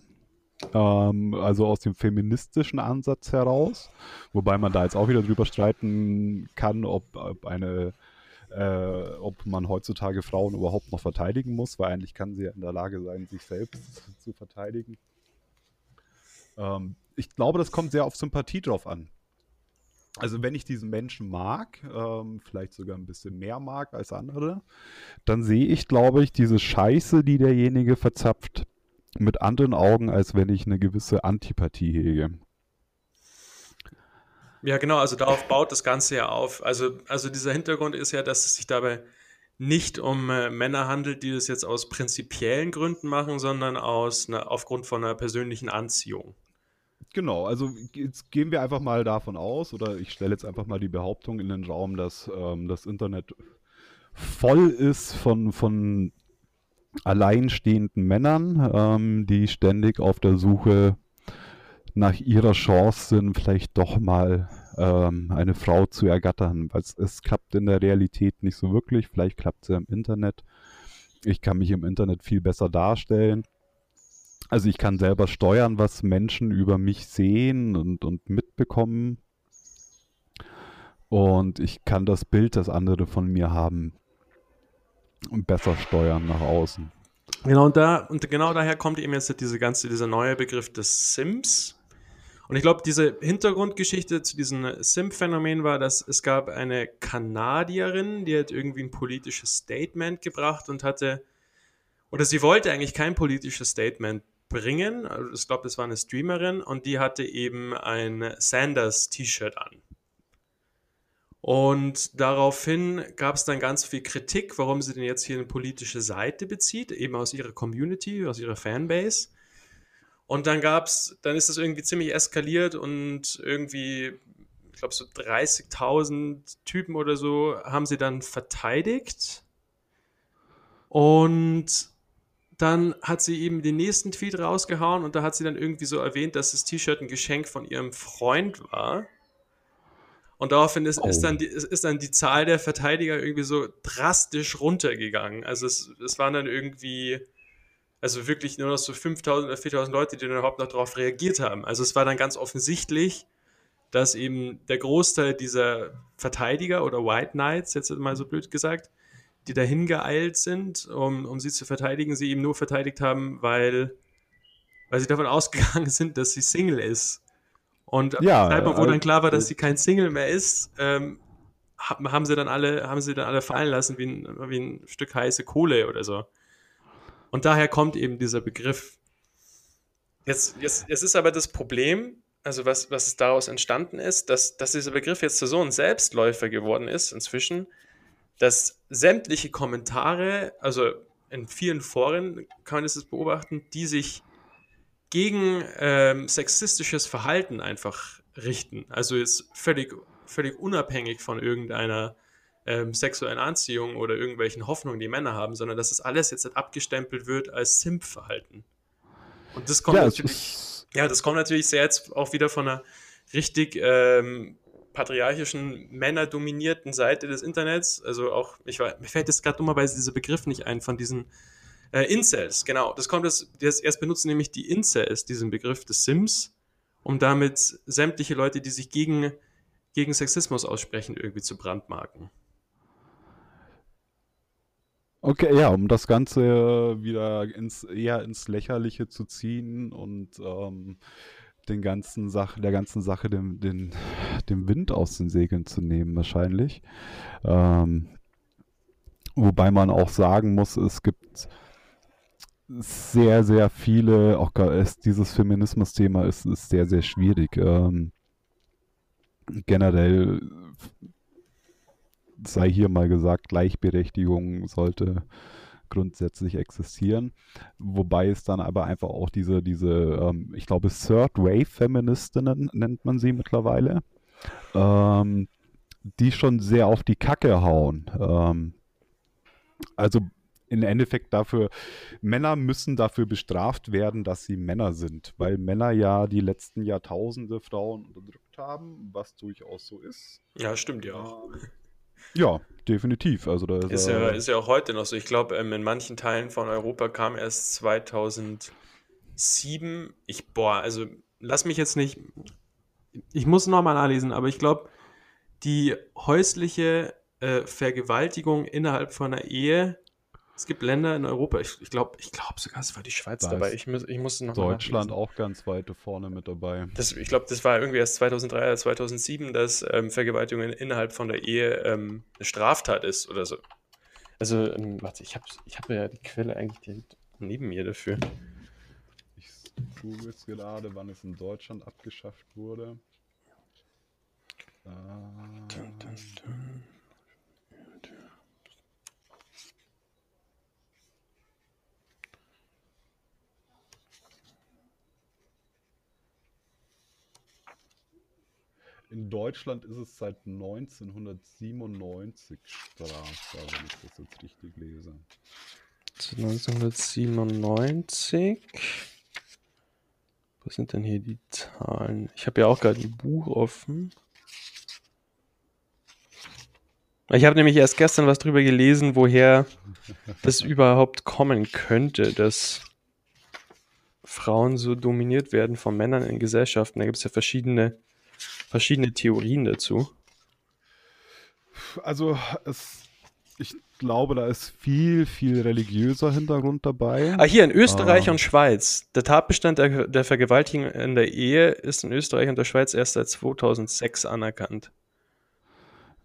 ähm, also aus dem feministischen Ansatz heraus, wobei man da jetzt auch wieder drüber streiten kann, ob, ob eine äh, ob man heutzutage Frauen überhaupt noch verteidigen muss, weil eigentlich kann sie ja in der Lage sein, sich selbst zu verteidigen. Ähm, ich glaube, das kommt sehr auf Sympathie drauf an. Also wenn ich diesen Menschen mag, ähm, vielleicht sogar ein bisschen mehr mag als andere, dann sehe ich, glaube ich, diese Scheiße, die derjenige verzapft, mit anderen Augen, als wenn ich eine gewisse Antipathie hege.
Ja, genau, also darauf baut das Ganze ja auf. Also, also dieser Hintergrund ist ja, dass es sich dabei nicht um äh, Männer handelt, die das jetzt aus prinzipiellen Gründen machen, sondern aus einer, aufgrund von einer persönlichen Anziehung.
Genau, also jetzt gehen wir einfach mal davon aus, oder ich stelle jetzt einfach mal die Behauptung in den Raum, dass ähm, das Internet voll ist von, von alleinstehenden Männern, ähm, die ständig auf der Suche nach ihrer Chance sind, vielleicht doch mal ähm, eine Frau zu ergattern. Weil es, es klappt in der Realität nicht so wirklich. Vielleicht klappt es ja im Internet. Ich kann mich im Internet viel besser darstellen. Also ich kann selber steuern, was Menschen über mich sehen und, und mitbekommen. Und ich kann das Bild, das andere von mir haben, besser steuern nach außen.
Genau, und, da, und genau daher kommt eben jetzt diese ganze, dieser neue Begriff des Sims. Und ich glaube, diese Hintergrundgeschichte zu diesem Simp-Phänomen war, dass es gab eine Kanadierin, die hat irgendwie ein politisches Statement gebracht und hatte, oder sie wollte eigentlich kein politisches Statement bringen. Also ich glaube, das war eine Streamerin und die hatte eben ein Sanders-T-Shirt an. Und daraufhin gab es dann ganz viel Kritik, warum sie denn jetzt hier eine politische Seite bezieht, eben aus ihrer Community, aus ihrer Fanbase. Und dann gab's, dann ist das irgendwie ziemlich eskaliert und irgendwie, ich glaube, so 30.000 Typen oder so haben sie dann verteidigt. Und dann hat sie eben den nächsten Tweet rausgehauen und da hat sie dann irgendwie so erwähnt, dass das T-Shirt ein Geschenk von ihrem Freund war. Und daraufhin ist, oh. ist, dann die, ist dann die Zahl der Verteidiger irgendwie so drastisch runtergegangen. Also es, es waren dann irgendwie also wirklich nur noch so 5000 oder 4000 Leute, die dann überhaupt noch darauf reagiert haben. Also es war dann ganz offensichtlich, dass eben der Großteil dieser Verteidiger oder White Knights, jetzt mal so blöd gesagt, die dahin geeilt sind, um, um sie zu verteidigen, sie eben nur verteidigt haben, weil, weil sie davon [LAUGHS] ausgegangen sind, dass sie Single ist. Und ab ja, Zeitpunkt, wo dann klar war, dass sie kein Single mehr ist, ähm, haben sie dann alle, haben sie dann alle fallen lassen wie ein, wie ein Stück heiße Kohle oder so. Und daher kommt eben dieser Begriff. Jetzt, jetzt, jetzt ist aber das Problem, also was, was daraus entstanden ist, dass, dass dieser Begriff jetzt so ein Selbstläufer geworden ist inzwischen, dass sämtliche Kommentare, also in vielen Foren kann man das beobachten, die sich gegen ähm, sexistisches Verhalten einfach richten. Also ist völlig, völlig unabhängig von irgendeiner ähm, sexuellen Anziehung oder irgendwelchen Hoffnungen, die Männer haben, sondern dass es das alles jetzt abgestempelt wird als Simp-Verhalten. Und das kommt ja, natürlich, ja, das kommt natürlich sehr jetzt auch wieder von einer richtig ähm, patriarchischen, männerdominierten Seite des Internets. Also auch, ich war, mir fällt jetzt gerade dummerweise dieser Begriff nicht ein von diesen äh, Incels, genau. Das kommt das, erst benutzen nämlich die Incels, diesen Begriff des Sims, um damit sämtliche Leute, die sich gegen, gegen Sexismus aussprechen, irgendwie zu brandmarken.
Okay, ja, um das Ganze wieder ins, eher ins Lächerliche zu ziehen und ähm, den ganzen Sache, der ganzen Sache den, den, den Wind aus den Segeln zu nehmen, wahrscheinlich. Ähm, Wobei man auch sagen muss, es gibt sehr, sehr viele, auch dieses Feminismus-Thema ist, ist sehr, sehr schwierig. Ähm, generell sei hier mal gesagt, Gleichberechtigung sollte grundsätzlich existieren. Wobei es dann aber einfach auch diese, diese ähm, ich glaube, Third-Wave-Feministinnen nennt man sie mittlerweile, ähm, die schon sehr auf die Kacke hauen. Ähm, also im Endeffekt dafür, Männer müssen dafür bestraft werden, dass sie Männer sind, weil Männer ja die letzten Jahrtausende Frauen unterdrückt haben, was durchaus so ist.
Ja, stimmt ja auch.
Ähm, ja, definitiv. Also da
ist, ist, ja, ist ja auch heute noch so. Ich glaube, ähm, in manchen Teilen von Europa kam erst 2007. Ich, boah, also lass mich jetzt nicht. Ich muss nochmal nachlesen, aber ich glaube, die häusliche äh, Vergewaltigung innerhalb von einer Ehe es gibt Länder in Europa, ich, ich glaube ich glaub sogar, es war die Schweiz da dabei. Ich, muss, ich muss noch
Deutschland auch ganz weit vorne mit dabei.
Das, ich glaube, das war irgendwie erst 2003 oder 2007, dass ähm, Vergewaltigung innerhalb von der Ehe ähm, eine Straftat ist oder so. Also, ähm, warte, ich habe ich hab ja die Quelle eigentlich direkt neben mir dafür.
Ich google jetzt gerade, wann es in Deutschland abgeschafft wurde. Dun, dun, dun. In Deutschland ist es seit 1997 strafbar, wenn ich das jetzt richtig lese.
1997. Wo sind denn hier die Zahlen? Ich habe ja auch gerade ein Buch offen. Ich habe nämlich erst gestern was drüber gelesen, woher das [LAUGHS] überhaupt kommen könnte, dass Frauen so dominiert werden von Männern in Gesellschaften. Da gibt es ja verschiedene verschiedene Theorien dazu.
Also es, ich glaube, da ist viel, viel religiöser Hintergrund dabei.
Ah, hier in Österreich ah. und Schweiz. Der Tatbestand der, der Vergewaltigung in der Ehe ist in Österreich und der Schweiz erst seit 2006 anerkannt.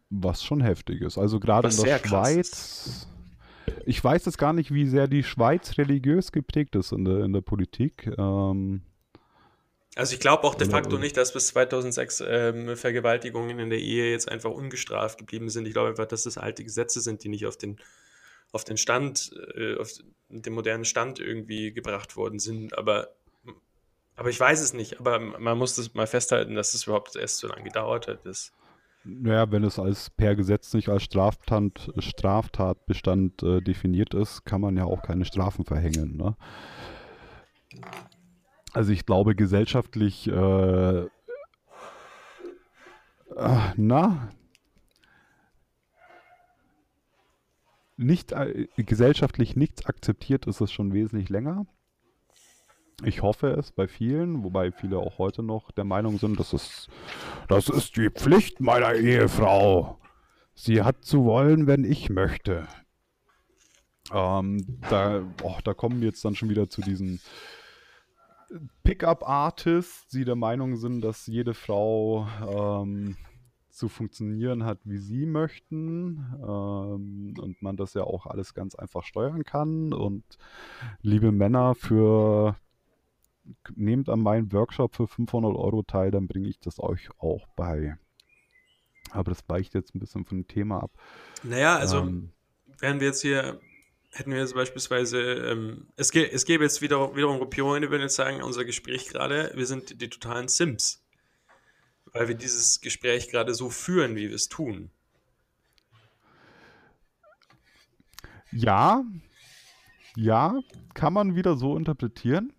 Was schon heftig ist. Also gerade in der Schweiz. Ich weiß jetzt gar nicht, wie sehr die Schweiz religiös geprägt ist in der, in der Politik. Ähm,
also ich glaube auch de facto nicht, dass bis 2006 ähm, Vergewaltigungen in der Ehe jetzt einfach ungestraft geblieben sind. Ich glaube einfach, dass das alte Gesetze sind, die nicht auf den, auf den Stand, äh, auf den modernen Stand irgendwie gebracht worden sind. Aber, aber ich weiß es nicht. Aber man muss das mal festhalten, dass es überhaupt erst so lange gedauert hat. Dass
naja, wenn es als per Gesetz nicht als Straftat, Straftatbestand äh, definiert ist, kann man ja auch keine Strafen verhängen. Ne? Also ich glaube gesellschaftlich, äh, äh, na, nicht äh, gesellschaftlich nichts akzeptiert ist es schon wesentlich länger. Ich hoffe es bei vielen, wobei viele auch heute noch der Meinung sind, das ist, das ist die Pflicht meiner Ehefrau. Sie hat zu wollen, wenn ich möchte. Ähm, da, oh, da kommen wir jetzt dann schon wieder zu diesen Pickup-Artists, die der Meinung sind, dass jede Frau ähm, zu funktionieren hat, wie sie möchten ähm, und man das ja auch alles ganz einfach steuern kann. Und liebe Männer, für nehmt an meinem Workshop für 500 Euro teil, dann bringe ich das euch auch bei. Aber das weicht jetzt ein bisschen von dem Thema ab.
Naja, also ähm, während wir jetzt hier hätten wir jetzt beispielsweise, ähm, es, gä es gäbe jetzt wieder, wiederum Gruppierungen, die würden jetzt sagen, unser Gespräch gerade, wir sind die totalen Sims. Weil wir dieses Gespräch gerade so führen, wie wir es tun.
Ja, ja, kann man wieder so interpretieren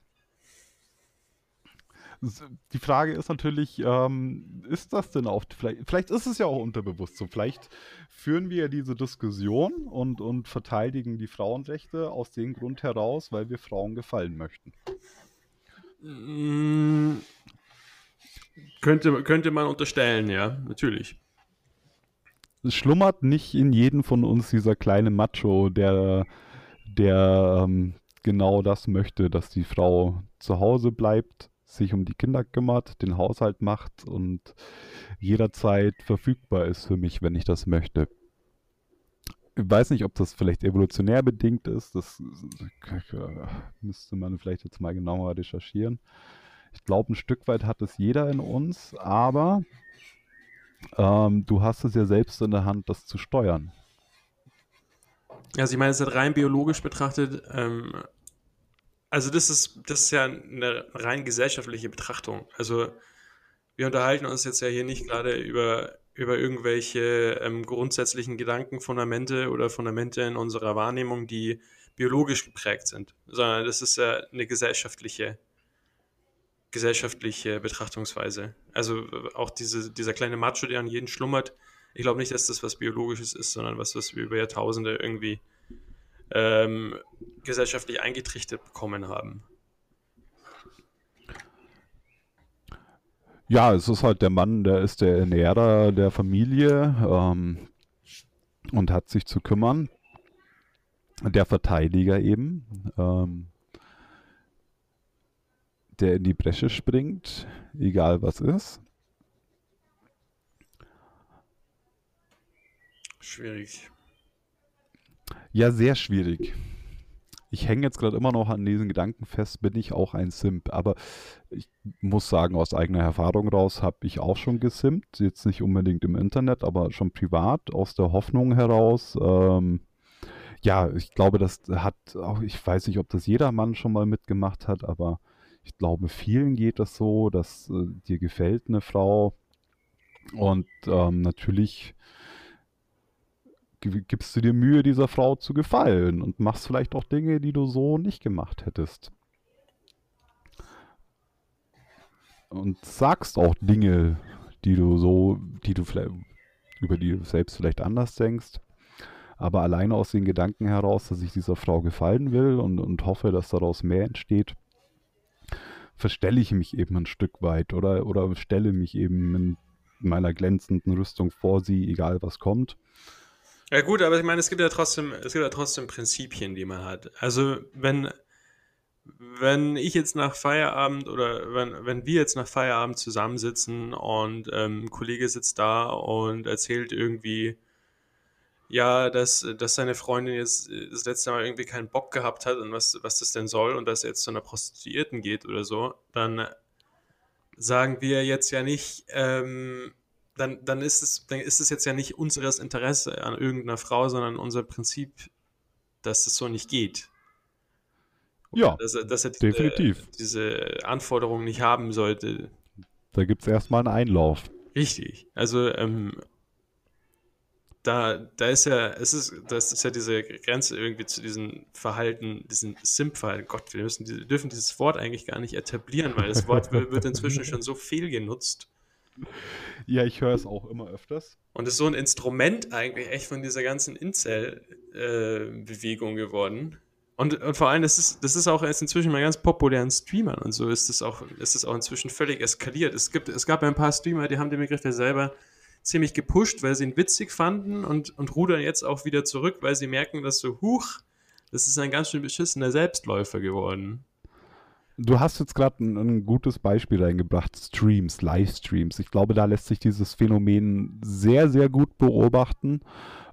die Frage ist natürlich, ähm, ist das denn auch, vielleicht, vielleicht ist es ja auch unterbewusst so, vielleicht führen wir diese Diskussion und, und verteidigen die Frauenrechte aus dem Grund heraus, weil wir Frauen gefallen möchten.
Mm, könnte, könnte man unterstellen, ja, natürlich.
Es schlummert nicht in jedem von uns dieser kleine Macho, der, der ähm, genau das möchte, dass die Frau zu Hause bleibt, sich um die Kinder kümmert, den Haushalt macht und jederzeit verfügbar ist für mich, wenn ich das möchte. ich weiß nicht, ob das vielleicht evolutionär bedingt ist. Das müsste man vielleicht jetzt mal genauer recherchieren. Ich glaube, ein Stück weit hat es jeder in uns, aber ähm, du hast es ja selbst in der Hand, das zu steuern.
Also ich meine, es ist rein biologisch betrachtet, ähm, also das ist, das ist ja eine rein gesellschaftliche Betrachtung. Also wir unterhalten uns jetzt ja hier nicht gerade über, über irgendwelche ähm, grundsätzlichen Gedanken, Fundamente oder Fundamente in unserer Wahrnehmung, die biologisch geprägt sind, sondern das ist ja eine gesellschaftliche gesellschaftliche Betrachtungsweise. Also auch diese, dieser kleine Macho, der an jeden schlummert, ich glaube nicht, dass das was Biologisches ist, sondern was, was wir über Jahrtausende irgendwie ähm, gesellschaftlich eingetrichtert bekommen haben.
Ja, es ist halt der Mann, der ist der Ernährer der Familie ähm, und hat sich zu kümmern. Der Verteidiger eben. Ähm, der in die Bresche springt, egal was ist.
Schwierig.
Ja, sehr schwierig. Ich hänge jetzt gerade immer noch an diesen Gedanken fest, bin ich auch ein Simp. Aber ich muss sagen, aus eigener Erfahrung raus habe ich auch schon gesimpt. Jetzt nicht unbedingt im Internet, aber schon privat, aus der Hoffnung heraus. Ähm, ja, ich glaube, das hat auch, ich weiß nicht, ob das jeder Mann schon mal mitgemacht hat, aber ich glaube, vielen geht das so, dass äh, dir gefällt eine Frau und ähm, natürlich gibst du dir Mühe, dieser Frau zu gefallen und machst vielleicht auch Dinge, die du so nicht gemacht hättest. Und sagst auch Dinge, die du so, die du vielleicht, über die du selbst vielleicht anders denkst. Aber alleine aus den Gedanken heraus, dass ich dieser Frau gefallen will und, und hoffe, dass daraus mehr entsteht, verstelle ich mich eben ein Stück weit oder, oder stelle mich eben in meiner glänzenden Rüstung vor sie, egal was kommt.
Ja gut, aber ich meine, es gibt ja trotzdem, es gibt ja trotzdem Prinzipien, die man hat. Also wenn, wenn ich jetzt nach Feierabend oder wenn, wenn wir jetzt nach Feierabend zusammensitzen und ähm, ein Kollege sitzt da und erzählt irgendwie, ja, dass, dass seine Freundin jetzt das letzte Mal irgendwie keinen Bock gehabt hat und was, was das denn soll und dass er jetzt zu einer Prostituierten geht oder so, dann sagen wir jetzt ja nicht, ähm, dann, dann, ist es, dann ist es jetzt ja nicht unseres Interesse an irgendeiner Frau, sondern unser Prinzip, dass es so nicht geht.
Ja, dass dass er diese, definitiv.
diese Anforderungen nicht haben sollte.
Da gibt es erstmal einen Einlauf.
Richtig. Also ähm, da, da ist ja, es ist, das ist ja diese Grenze irgendwie zu diesem Verhalten, diesem Simp-Verhalten. Gott, wir müssen, wir dürfen dieses Wort eigentlich gar nicht etablieren, weil das Wort [LAUGHS] wird inzwischen schon so viel genutzt.
Ja, ich höre es auch immer öfters.
Und ist so ein Instrument eigentlich echt von dieser ganzen Incel-Bewegung äh, geworden. Und, und, vor allem, das ist, das ist auch erst inzwischen mal ganz populären Streamern und so ist es auch, es auch inzwischen völlig eskaliert. Es, gibt, es gab ein paar Streamer, die haben den Begriff ja selber ziemlich gepusht, weil sie ihn witzig fanden und, und rudern jetzt auch wieder zurück, weil sie merken, dass so, huch, das ist ein ganz schön beschissener Selbstläufer geworden.
Du hast jetzt gerade ein, ein, gutes Beispiel reingebracht, Streams, Livestreams. Ich glaube, da lässt sich dieses Phänomen sehr, sehr gut beobachten.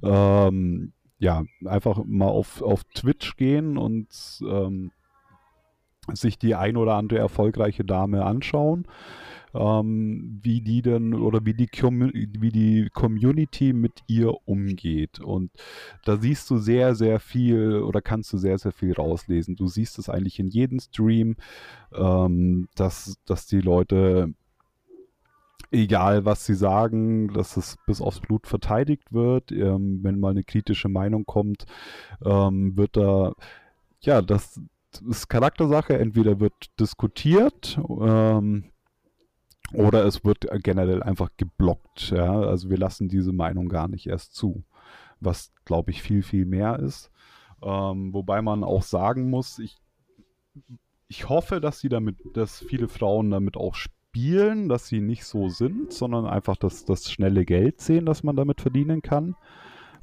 Ähm, ja, einfach mal auf, auf Twitch gehen und ähm, sich die ein oder andere erfolgreiche Dame anschauen ähm, wie die denn oder wie die, wie die Community mit ihr umgeht. Und da siehst du sehr, sehr viel oder kannst du sehr, sehr viel rauslesen. Du siehst es eigentlich in jedem Stream, ähm, dass, dass die Leute egal was sie sagen, dass es bis aufs Blut verteidigt wird. Ähm, wenn mal eine kritische Meinung kommt, ähm, wird da, ja, das ist Charaktersache. Entweder wird diskutiert, ähm, oder es wird generell einfach geblockt. Ja? Also wir lassen diese Meinung gar nicht erst zu, was glaube ich viel, viel mehr ist. Ähm, wobei man auch sagen muss, ich, ich hoffe, dass sie damit, dass viele Frauen damit auch spielen, dass sie nicht so sind, sondern einfach das, das schnelle Geld sehen, das man damit verdienen kann.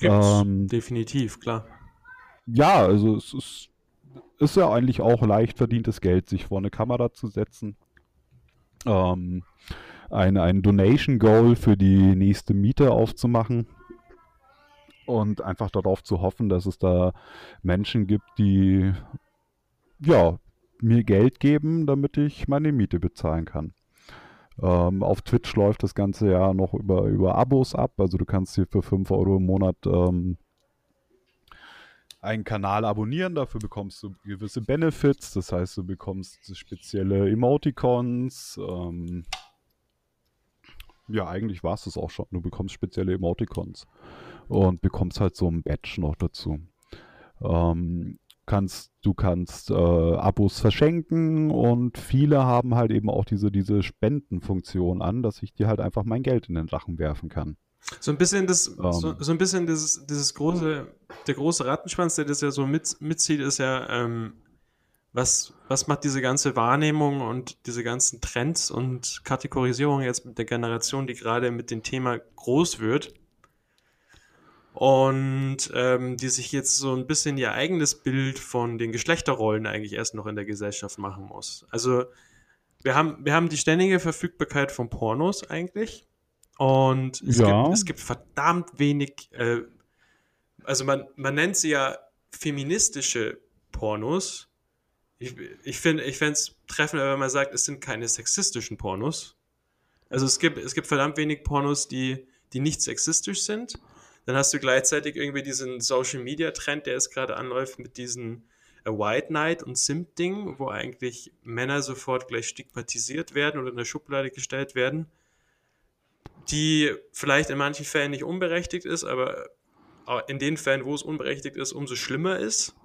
Ähm, definitiv, klar.
Ja, also es ist, ist ja eigentlich auch leicht verdientes Geld, sich vor eine Kamera zu setzen ähm, ein, ein Donation Goal für die nächste Miete aufzumachen. und einfach darauf zu hoffen, dass es da Menschen gibt, die ja mir Geld geben, damit ich meine Miete bezahlen kann. Ähm, auf Twitch läuft das Ganze ja noch über, über Abos ab. Also du kannst hier für 5 Euro im Monat ähm, einen Kanal abonnieren. Dafür bekommst du gewisse Benefits. Das heißt, du bekommst spezielle Emoticons. Ähm, ja, eigentlich war es das auch schon. Du bekommst spezielle Emoticons und bekommst halt so ein Badge noch dazu. Ähm, kannst, du kannst äh, Abos verschenken und viele haben halt eben auch diese, diese Spendenfunktion an, dass ich dir halt einfach mein Geld in den Rachen werfen kann.
So ein bisschen das, ähm. so, so, ein bisschen dieses, dieses große, der große Rattenschwanz, der das ja so mit, mitzieht, ist ja, ähm, was, was macht diese ganze Wahrnehmung und diese ganzen Trends und Kategorisierung jetzt mit der Generation, die gerade mit dem Thema groß wird? und ähm, die sich jetzt so ein bisschen ihr eigenes Bild von den Geschlechterrollen eigentlich erst noch in der Gesellschaft machen muss. Also wir haben, wir haben die ständige Verfügbarkeit von Pornos eigentlich und es, ja. gibt, es gibt verdammt wenig, äh, also man, man nennt sie ja feministische Pornos. Ich, ich finde ich es treffender, wenn man sagt, es sind keine sexistischen Pornos. Also es gibt, es gibt verdammt wenig Pornos, die, die nicht sexistisch sind dann hast du gleichzeitig irgendwie diesen Social Media Trend, der jetzt gerade anläuft mit diesen äh, White Knight und Simp-Ding, wo eigentlich Männer sofort gleich stigmatisiert werden oder in der Schublade gestellt werden, die vielleicht in manchen Fällen nicht unberechtigt ist, aber in den Fällen, wo es unberechtigt ist, umso schlimmer ist.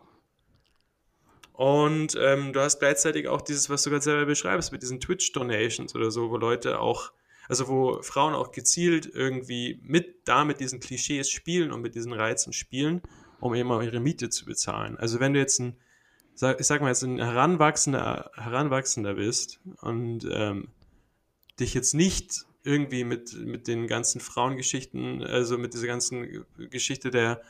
Und ähm, du hast gleichzeitig auch dieses, was du gerade selber beschreibst, mit diesen Twitch-Donations oder so, wo Leute auch also wo Frauen auch gezielt irgendwie mit da mit diesen Klischees spielen und mit diesen Reizen spielen, um eben auch ihre Miete zu bezahlen. Also wenn du jetzt ein, ich sag mal jetzt ein heranwachsender, heranwachsender bist und ähm, dich jetzt nicht irgendwie mit, mit den ganzen Frauengeschichten, also mit dieser ganzen Geschichte der,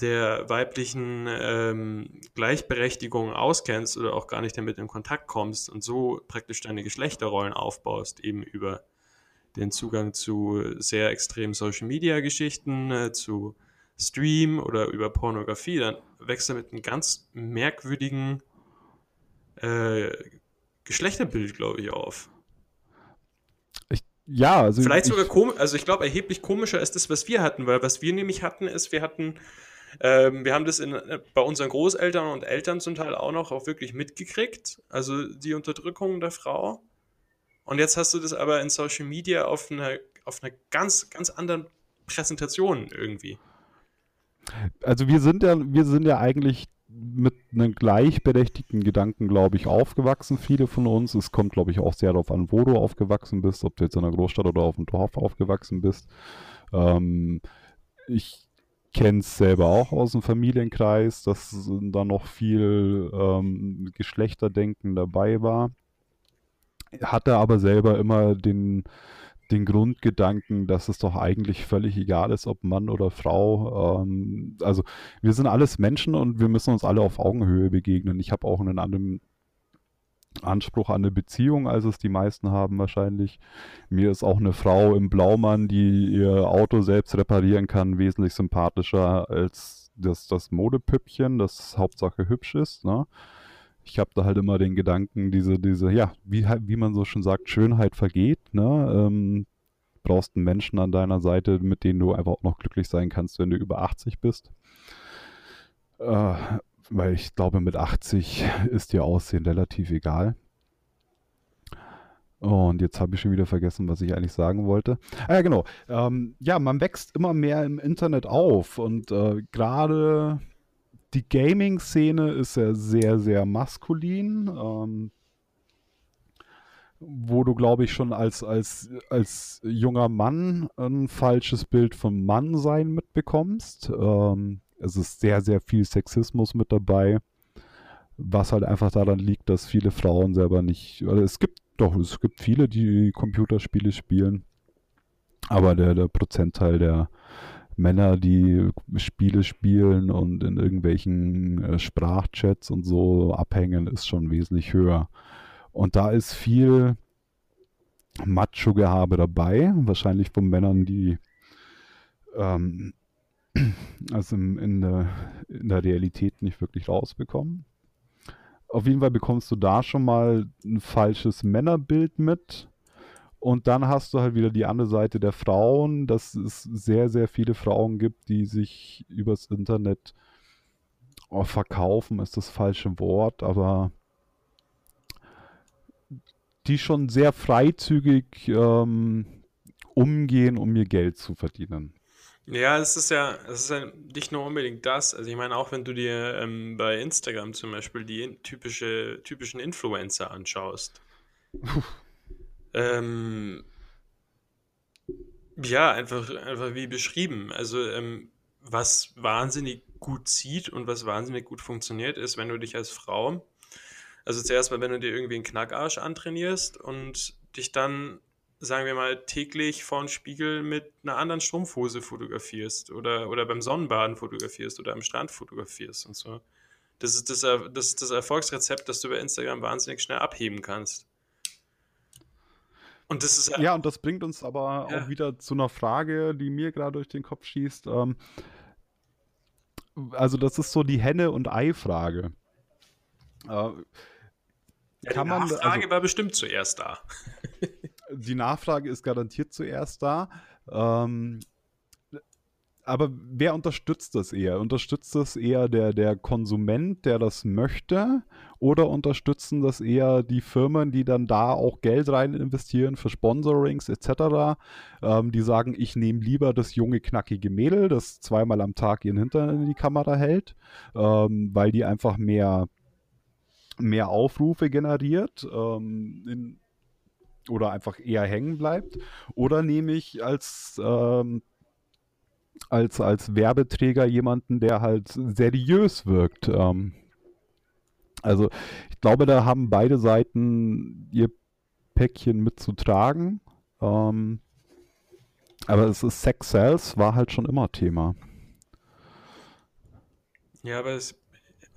der weiblichen ähm, Gleichberechtigung auskennst oder auch gar nicht damit in Kontakt kommst und so praktisch deine Geschlechterrollen aufbaust, eben über den Zugang zu sehr extremen Social-Media-Geschichten, äh, zu Stream oder über Pornografie, dann wächst er mit einem ganz merkwürdigen äh, Geschlechterbild, glaube ich, auf.
Ich, ja, also.
Vielleicht sogar komisch, also ich glaube, erheblich komischer ist das, was wir hatten, weil was wir nämlich hatten, ist, wir hatten, ähm, wir haben das in, bei unseren Großeltern und Eltern zum Teil auch noch auch wirklich mitgekriegt, also die Unterdrückung der Frau. Und jetzt hast du das aber in Social Media auf einer, auf einer ganz, ganz anderen Präsentation irgendwie.
Also wir sind ja, wir sind ja eigentlich mit einem gleichberechtigten Gedanken, glaube ich, aufgewachsen, viele von uns. Es kommt, glaube ich, auch sehr darauf an, wo du aufgewachsen bist, ob du jetzt in einer Großstadt oder auf dem Dorf aufgewachsen bist. Ähm, ich kenne es selber auch aus dem Familienkreis, dass da noch viel ähm, Geschlechterdenken dabei war hatte aber selber immer den, den Grundgedanken, dass es doch eigentlich völlig egal ist, ob Mann oder Frau. Ähm, also wir sind alles Menschen und wir müssen uns alle auf Augenhöhe begegnen. Ich habe auch einen anderen Anspruch an eine Beziehung, als es die meisten haben wahrscheinlich. Mir ist auch eine Frau im Blaumann, die ihr Auto selbst reparieren kann, wesentlich sympathischer als das, das Modepüppchen, das Hauptsache hübsch ist. Ne? ich habe da halt immer den Gedanken, diese, diese, ja, wie, wie man so schon sagt, Schönheit vergeht, ne? Ähm, brauchst einen Menschen an deiner Seite, mit dem du einfach auch noch glücklich sein kannst, wenn du über 80 bist. Äh, weil ich glaube, mit 80 ist dir Aussehen relativ egal. Und jetzt habe ich schon wieder vergessen, was ich eigentlich sagen wollte. Ah, ja, genau. Ähm, ja, man wächst immer mehr im Internet auf und äh, gerade die Gaming-Szene ist ja sehr, sehr maskulin. Ähm, wo du, glaube ich, schon als, als, als junger Mann ein falsches Bild vom Mannsein mitbekommst. Ähm, es ist sehr, sehr viel Sexismus mit dabei, was halt einfach daran liegt, dass viele Frauen selber nicht, also es gibt doch, es gibt viele, die Computerspiele spielen, aber der, der Prozentteil der, Männer, die Spiele spielen und in irgendwelchen äh, Sprachchats und so abhängen, ist schon wesentlich höher. Und da ist viel Macho-Gehabe dabei, wahrscheinlich von Männern, die ähm, also in, der, in der Realität nicht wirklich rausbekommen. Auf jeden Fall bekommst du da schon mal ein falsches Männerbild mit. Und dann hast du halt wieder die andere Seite der Frauen, dass es sehr, sehr viele Frauen gibt, die sich übers Internet oh, verkaufen, ist das falsche Wort, aber die schon sehr freizügig ähm, umgehen, um ihr Geld zu verdienen.
Ja, es ist ja, es ist ja nicht nur unbedingt das. Also ich meine, auch wenn du dir ähm, bei Instagram zum Beispiel die typische, typischen Influencer anschaust. ähm, ja, einfach, einfach wie beschrieben. Also ähm, was wahnsinnig gut zieht und was wahnsinnig gut funktioniert, ist, wenn du dich als Frau, also zuerst mal, wenn du dir irgendwie einen Knackarsch antrainierst und dich dann sagen wir mal, täglich vor dem Spiegel mit einer anderen Strumpfhose fotografierst oder, oder beim Sonnenbaden fotografierst oder am Strand fotografierst und so. Das ist das, das ist das Erfolgsrezept, das du bei Instagram wahnsinnig schnell abheben kannst.
Und das ist ja, und das bringt uns aber ja. auch wieder zu einer Frage, die mir gerade durch den Kopf schießt. Ähm, also, das ist so die Henne- und Ei-Frage.
Äh, ja, die Nachfrage also, war bestimmt zuerst da. [LAUGHS]
die Nachfrage ist garantiert zuerst da. Ähm, aber wer unterstützt das eher? Unterstützt das eher der, der Konsument, der das möchte? Oder unterstützen das eher die Firmen, die dann da auch Geld rein investieren für Sponsorings etc., ähm, die sagen, ich nehme lieber das junge, knackige Mädel, das zweimal am Tag ihren Hintern in die Kamera hält, ähm, weil die einfach mehr, mehr Aufrufe generiert. Ähm, in, oder einfach eher hängen bleibt. Oder nehme ich als, ähm, als, als Werbeträger jemanden, der halt seriös wirkt. Ähm, also ich glaube, da haben beide Seiten ihr Päckchen mitzutragen. Ähm, aber es ist Sex Sales war halt schon immer Thema.
Ja, aber es,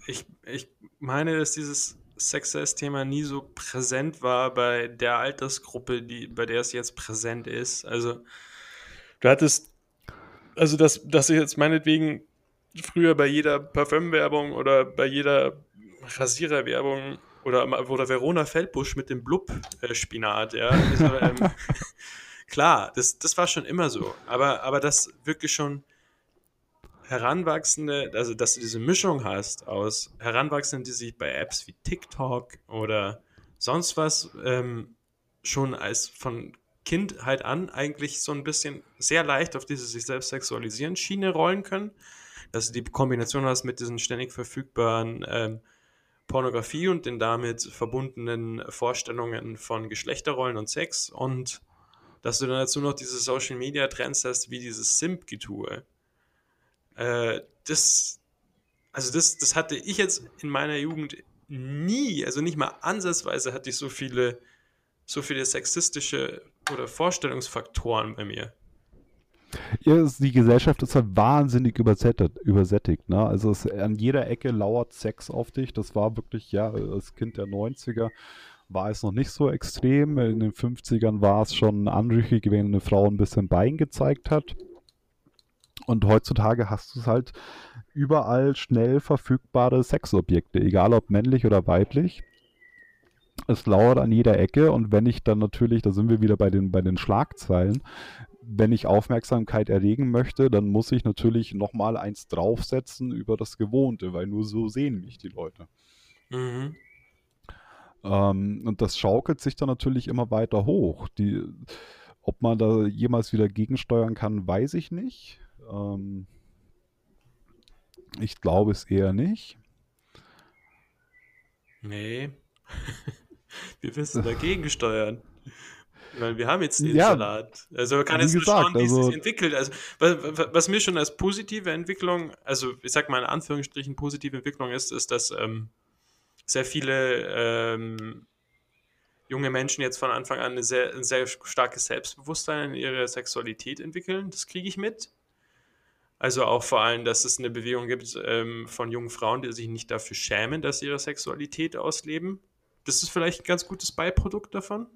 ich, ich meine, dass dieses Success-Thema nie so präsent war bei der Altersgruppe, die, bei der es jetzt präsent ist. Also, du hattest, also, dass, dass ich jetzt meinetwegen früher bei jeder Parfümwerbung oder bei jeder Rasiererwerbung oder, oder Verona Feldbusch mit dem Blub-Spinat, ja. Also, ähm, [LAUGHS] klar, das, das war schon immer so. Aber, aber das wirklich schon Heranwachsende, also dass du diese Mischung hast aus Heranwachsenden, die sich bei Apps wie TikTok oder sonst was ähm, schon als von Kindheit an eigentlich so ein bisschen sehr leicht auf diese sich selbst sexualisieren Schiene rollen können. Dass du die Kombination hast mit diesen ständig verfügbaren ähm, Pornografie und den damit verbundenen Vorstellungen von Geschlechterrollen und Sex und dass du dann dazu noch diese Social Media Trends hast, wie dieses Simp-Getue äh, das, also das, das hatte ich jetzt in meiner Jugend nie, also nicht mal ansatzweise hatte ich so viele, so viele sexistische oder Vorstellungsfaktoren bei mir.
Ja, die Gesellschaft ist halt wahnsinnig übersättigt. übersättigt ne? Also es, an jeder Ecke lauert Sex auf dich. Das war wirklich, ja, als Kind der 90er war es noch nicht so extrem. In den 50ern war es schon anrüchig, wenn eine Frau ein bisschen Bein gezeigt hat. Und heutzutage hast du es halt überall schnell verfügbare Sexobjekte, egal ob männlich oder weiblich. Es lauert an jeder Ecke und wenn ich dann natürlich, da sind wir wieder bei den, bei den Schlagzeilen, wenn ich Aufmerksamkeit erregen möchte, dann muss ich natürlich nochmal eins draufsetzen über das Gewohnte, weil nur so sehen mich die Leute. Mhm. Ähm, und das schaukelt sich dann natürlich immer weiter hoch. Die, ob man da jemals wieder gegensteuern kann, weiß ich nicht. Ähm, ich glaube es eher nicht.
Nee. [LAUGHS] wir müssen dagegen steuern. Weil wir haben jetzt den ja, Salat. Also kann es gesagt, schauen, wie also, es sich entwickelt. Also, was, was, mir schon als positive Entwicklung, also ich sag mal in Anführungsstrichen positive Entwicklung ist, ist, dass ähm, sehr viele ähm, junge Menschen jetzt von Anfang an sehr, ein sehr starkes Selbstbewusstsein in ihrer Sexualität entwickeln. Das kriege ich mit. Also auch vor allem, dass es eine Bewegung gibt ähm, von jungen Frauen, die sich nicht dafür schämen, dass sie ihre Sexualität ausleben. Das ist vielleicht ein ganz gutes Beiprodukt davon.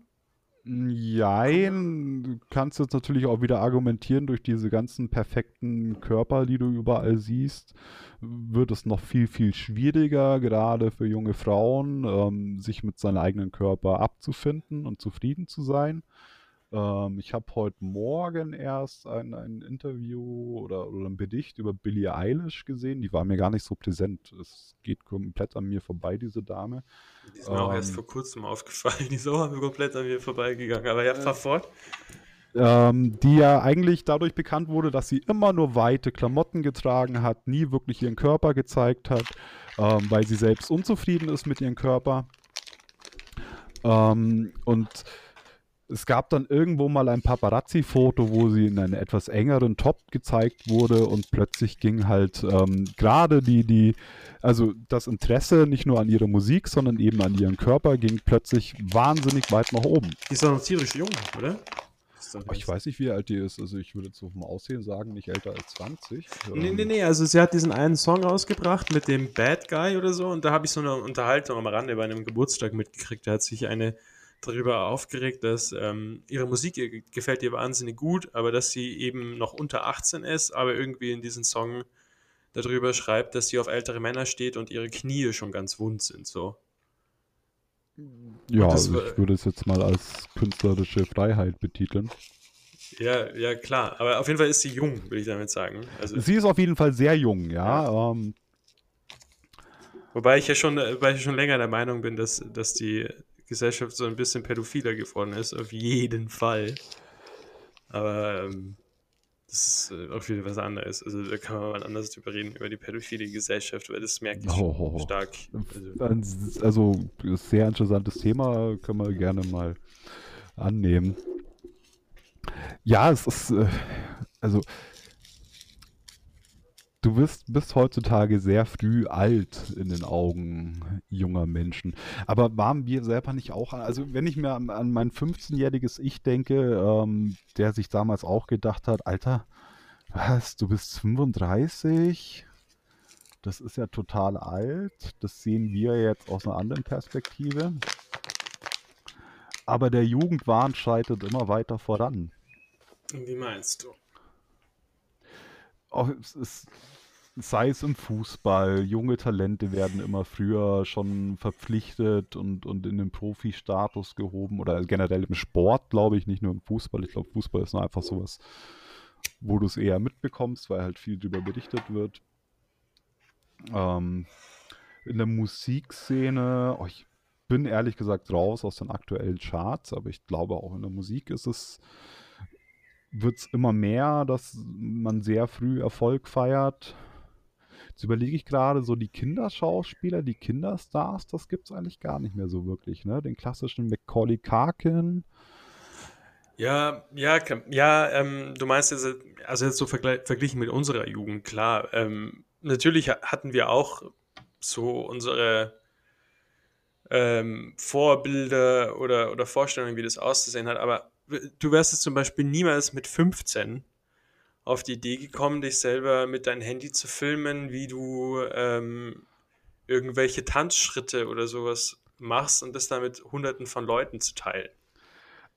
Jein, du kannst jetzt natürlich auch wieder argumentieren, durch diese ganzen perfekten Körper, die du überall siehst, wird es noch viel, viel schwieriger, gerade für junge Frauen, ähm, sich mit seinem eigenen Körper abzufinden und zufrieden zu sein. Ähm, ich habe heute Morgen erst ein, ein Interview oder, oder ein Bericht über Billie Eilish gesehen. Die war mir gar nicht so präsent. Es geht komplett an mir vorbei, diese Dame.
Die ist mir ähm, auch erst ähm, vor kurzem aufgefallen. [LAUGHS] Die ist auch komplett an mir vorbeigegangen. Aber ja, fahr fort.
Ähm, die ja eigentlich dadurch bekannt wurde, dass sie immer nur weite Klamotten getragen hat, nie wirklich ihren Körper gezeigt hat, ähm, weil sie selbst unzufrieden ist mit ihrem Körper. Ähm, und es gab dann irgendwo mal ein Paparazzi-Foto, wo sie in einem etwas engeren Top gezeigt wurde und plötzlich ging halt ähm, gerade die, die, also das Interesse nicht nur an ihrer Musik, sondern eben an ihrem Körper ging plötzlich wahnsinnig weit nach oben.
Die ist doch noch tierisch jung, oder?
Ich weiß nicht, wie alt die ist. Also ich würde so vom Aussehen sagen, nicht älter als 20.
Nee, ähm, nee, nee. Also sie hat diesen einen Song rausgebracht mit dem Bad Guy oder so und da habe ich so eine Unterhaltung am Rande bei einem Geburtstag mitgekriegt. Da hat sich eine darüber aufgeregt, dass ähm, ihre Musik ihr, gefällt ihr wahnsinnig gut, aber dass sie eben noch unter 18 ist, aber irgendwie in diesem Song darüber schreibt, dass sie auf ältere Männer steht und ihre Knie schon ganz wund sind, so.
Ja, also ich würde es jetzt mal als künstlerische Freiheit betiteln.
Ja, ja, klar. Aber auf jeden Fall ist sie jung, würde ich damit sagen.
Also, sie ist auf jeden Fall sehr jung, ja. ja. Ähm,
Wobei ich ja schon, weil ich schon länger der Meinung bin, dass, dass die Gesellschaft so ein bisschen pädophiler geworden ist, auf jeden Fall. Aber ähm, das ist äh, auch wieder was anderes. Also da kann man mal anders drüber reden, über die pädophile Gesellschaft, weil das merke ich oh, stark.
Also, also sehr interessantes Thema, können wir gerne mal annehmen. Ja, es ist, äh, also Du bist, bist heutzutage sehr früh alt in den Augen junger Menschen. Aber waren wir selber nicht auch, also wenn ich mir an, an mein 15-jähriges Ich denke, ähm, der sich damals auch gedacht hat, Alter, was, du bist 35? Das ist ja total alt. Das sehen wir jetzt aus einer anderen Perspektive. Aber der Jugendwahn schreitet immer weiter voran.
Wie meinst du?
Auch, es ist, sei es im Fußball, junge Talente werden immer früher schon verpflichtet und, und in den Profi-Status gehoben oder generell im Sport, glaube ich, nicht nur im Fußball. Ich glaube, Fußball ist nur einfach sowas, wo du es eher mitbekommst, weil halt viel darüber berichtet wird. Ähm, in der Musikszene, oh, ich bin ehrlich gesagt raus aus den aktuellen Charts, aber ich glaube auch in der Musik ist es wird es immer mehr, dass man sehr früh Erfolg feiert. Jetzt überlege ich gerade, so die Kinderschauspieler, die Kinderstars, das gibt es eigentlich gar nicht mehr so wirklich, ne? Den klassischen Macaulay Karkin.
Ja, ja, ja, ähm, du meinst jetzt, also jetzt so verglichen mit unserer Jugend, klar. Ähm, natürlich hatten wir auch so unsere ähm, Vorbilder oder, oder Vorstellungen, wie das auszusehen hat, aber du wärst jetzt zum Beispiel niemals mit 15 auf die Idee gekommen, dich selber mit deinem Handy zu filmen, wie du ähm, irgendwelche Tanzschritte oder sowas machst und das dann mit hunderten von Leuten zu teilen.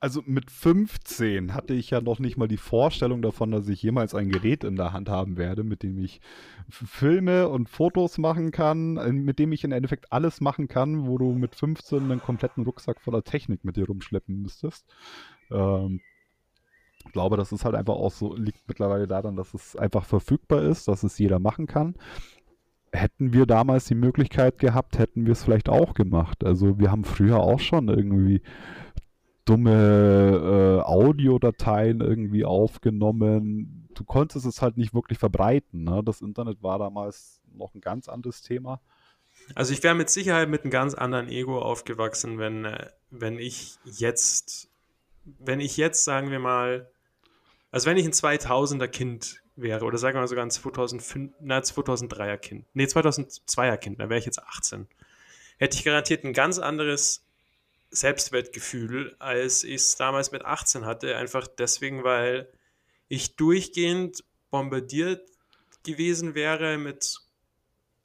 Also mit 15 hatte ich ja noch nicht mal die Vorstellung davon, dass ich jemals ein Gerät in der Hand haben werde, mit dem ich Filme und Fotos machen kann, mit dem ich im Endeffekt alles machen kann, wo du mit 15 einen kompletten Rucksack voller Technik mit dir rumschleppen müsstest. Ähm, ich glaube, das ist halt einfach auch so, liegt mittlerweile daran, dass es einfach verfügbar ist, dass es jeder machen kann. Hätten wir damals die Möglichkeit gehabt, hätten wir es vielleicht auch gemacht. Also wir haben früher auch schon irgendwie dumme äh, Audiodateien irgendwie aufgenommen. Du konntest es halt nicht wirklich verbreiten. Ne? Das Internet war damals noch ein ganz anderes Thema.
Also ich wäre mit Sicherheit mit einem ganz anderen Ego aufgewachsen, wenn, äh, wenn ich jetzt, wenn ich jetzt, sagen wir mal, also wenn ich ein 2000er Kind wäre, oder sagen wir mal sogar ein 2005, na, 2003er Kind, nee, 2002er Kind, dann wäre ich jetzt 18, hätte ich garantiert ein ganz anderes Selbstwertgefühl, als ich es damals mit 18 hatte, einfach deswegen, weil ich durchgehend bombardiert gewesen wäre mit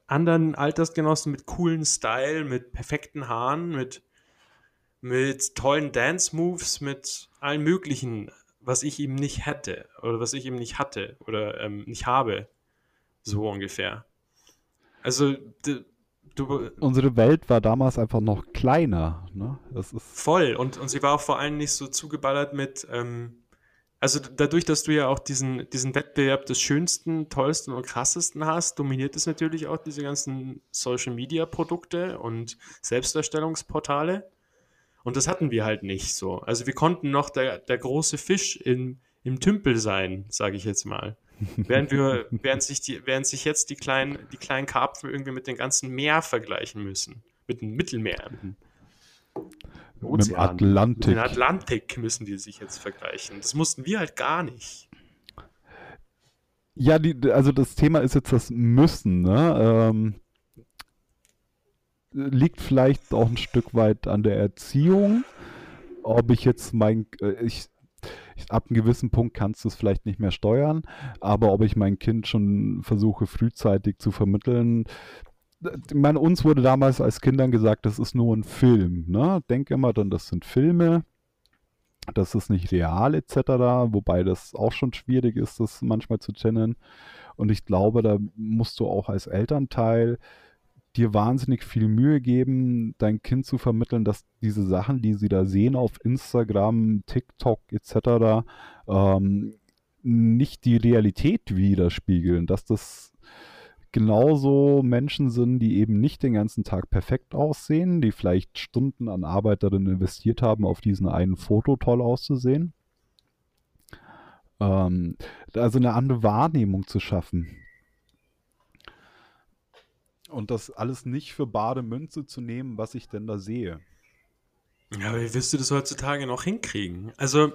anderen Altersgenossen, mit coolen Style, mit perfekten Haaren, mit mit tollen Dance-Moves, mit allen möglichen, was ich ihm nicht hätte oder was ich ihm nicht hatte oder ähm, nicht habe. So ungefähr. Also, du,
Unsere Welt war damals einfach noch kleiner. Ne?
Das ist voll. Und, und sie war auch vor allem nicht so zugeballert mit, ähm, also dadurch, dass du ja auch diesen, diesen Wettbewerb des Schönsten, Tollsten und Krassesten hast, dominiert es natürlich auch diese ganzen Social-Media-Produkte und Selbstdarstellungsportale. Und das hatten wir halt nicht so. Also wir konnten noch der, der große Fisch in, im Tümpel sein, sage ich jetzt mal. [LAUGHS] während, wir, während, sich die, während sich jetzt die kleinen, die kleinen Karpfen irgendwie mit dem ganzen Meer vergleichen müssen. Mit dem Mittelmeer. Mit dem
Ozean. Mit dem Atlantik. Mit dem
Atlantik müssen die sich jetzt vergleichen. Das mussten wir halt gar nicht.
Ja, die, also das Thema ist jetzt das Müssen, ne? Ähm, liegt vielleicht auch ein Stück weit an der Erziehung. Ob ich jetzt mein, äh, ich, ab einem gewissen Punkt kannst du es vielleicht nicht mehr steuern, aber ob ich mein Kind schon versuche frühzeitig zu vermitteln, ich meine, uns wurde damals als Kindern gesagt, das ist nur ein Film. Ne? Denk immer dann, das sind Filme, das ist nicht real etc., wobei das auch schon schwierig ist, das manchmal zu trennen. Und ich glaube, da musst du auch als Elternteil dir wahnsinnig viel Mühe geben, dein Kind zu vermitteln, dass diese Sachen, die sie da sehen auf Instagram, TikTok etc., ähm, nicht die Realität widerspiegeln, dass das genauso Menschen sind, die eben nicht den ganzen Tag perfekt aussehen, die vielleicht Stunden an Arbeit darin investiert haben, auf diesen einen Foto toll auszusehen. Ähm, also eine andere Wahrnehmung zu schaffen. Und das alles nicht für bare Münze zu nehmen, was ich denn da sehe.
Ja, aber wie wirst du das heutzutage noch hinkriegen? Also,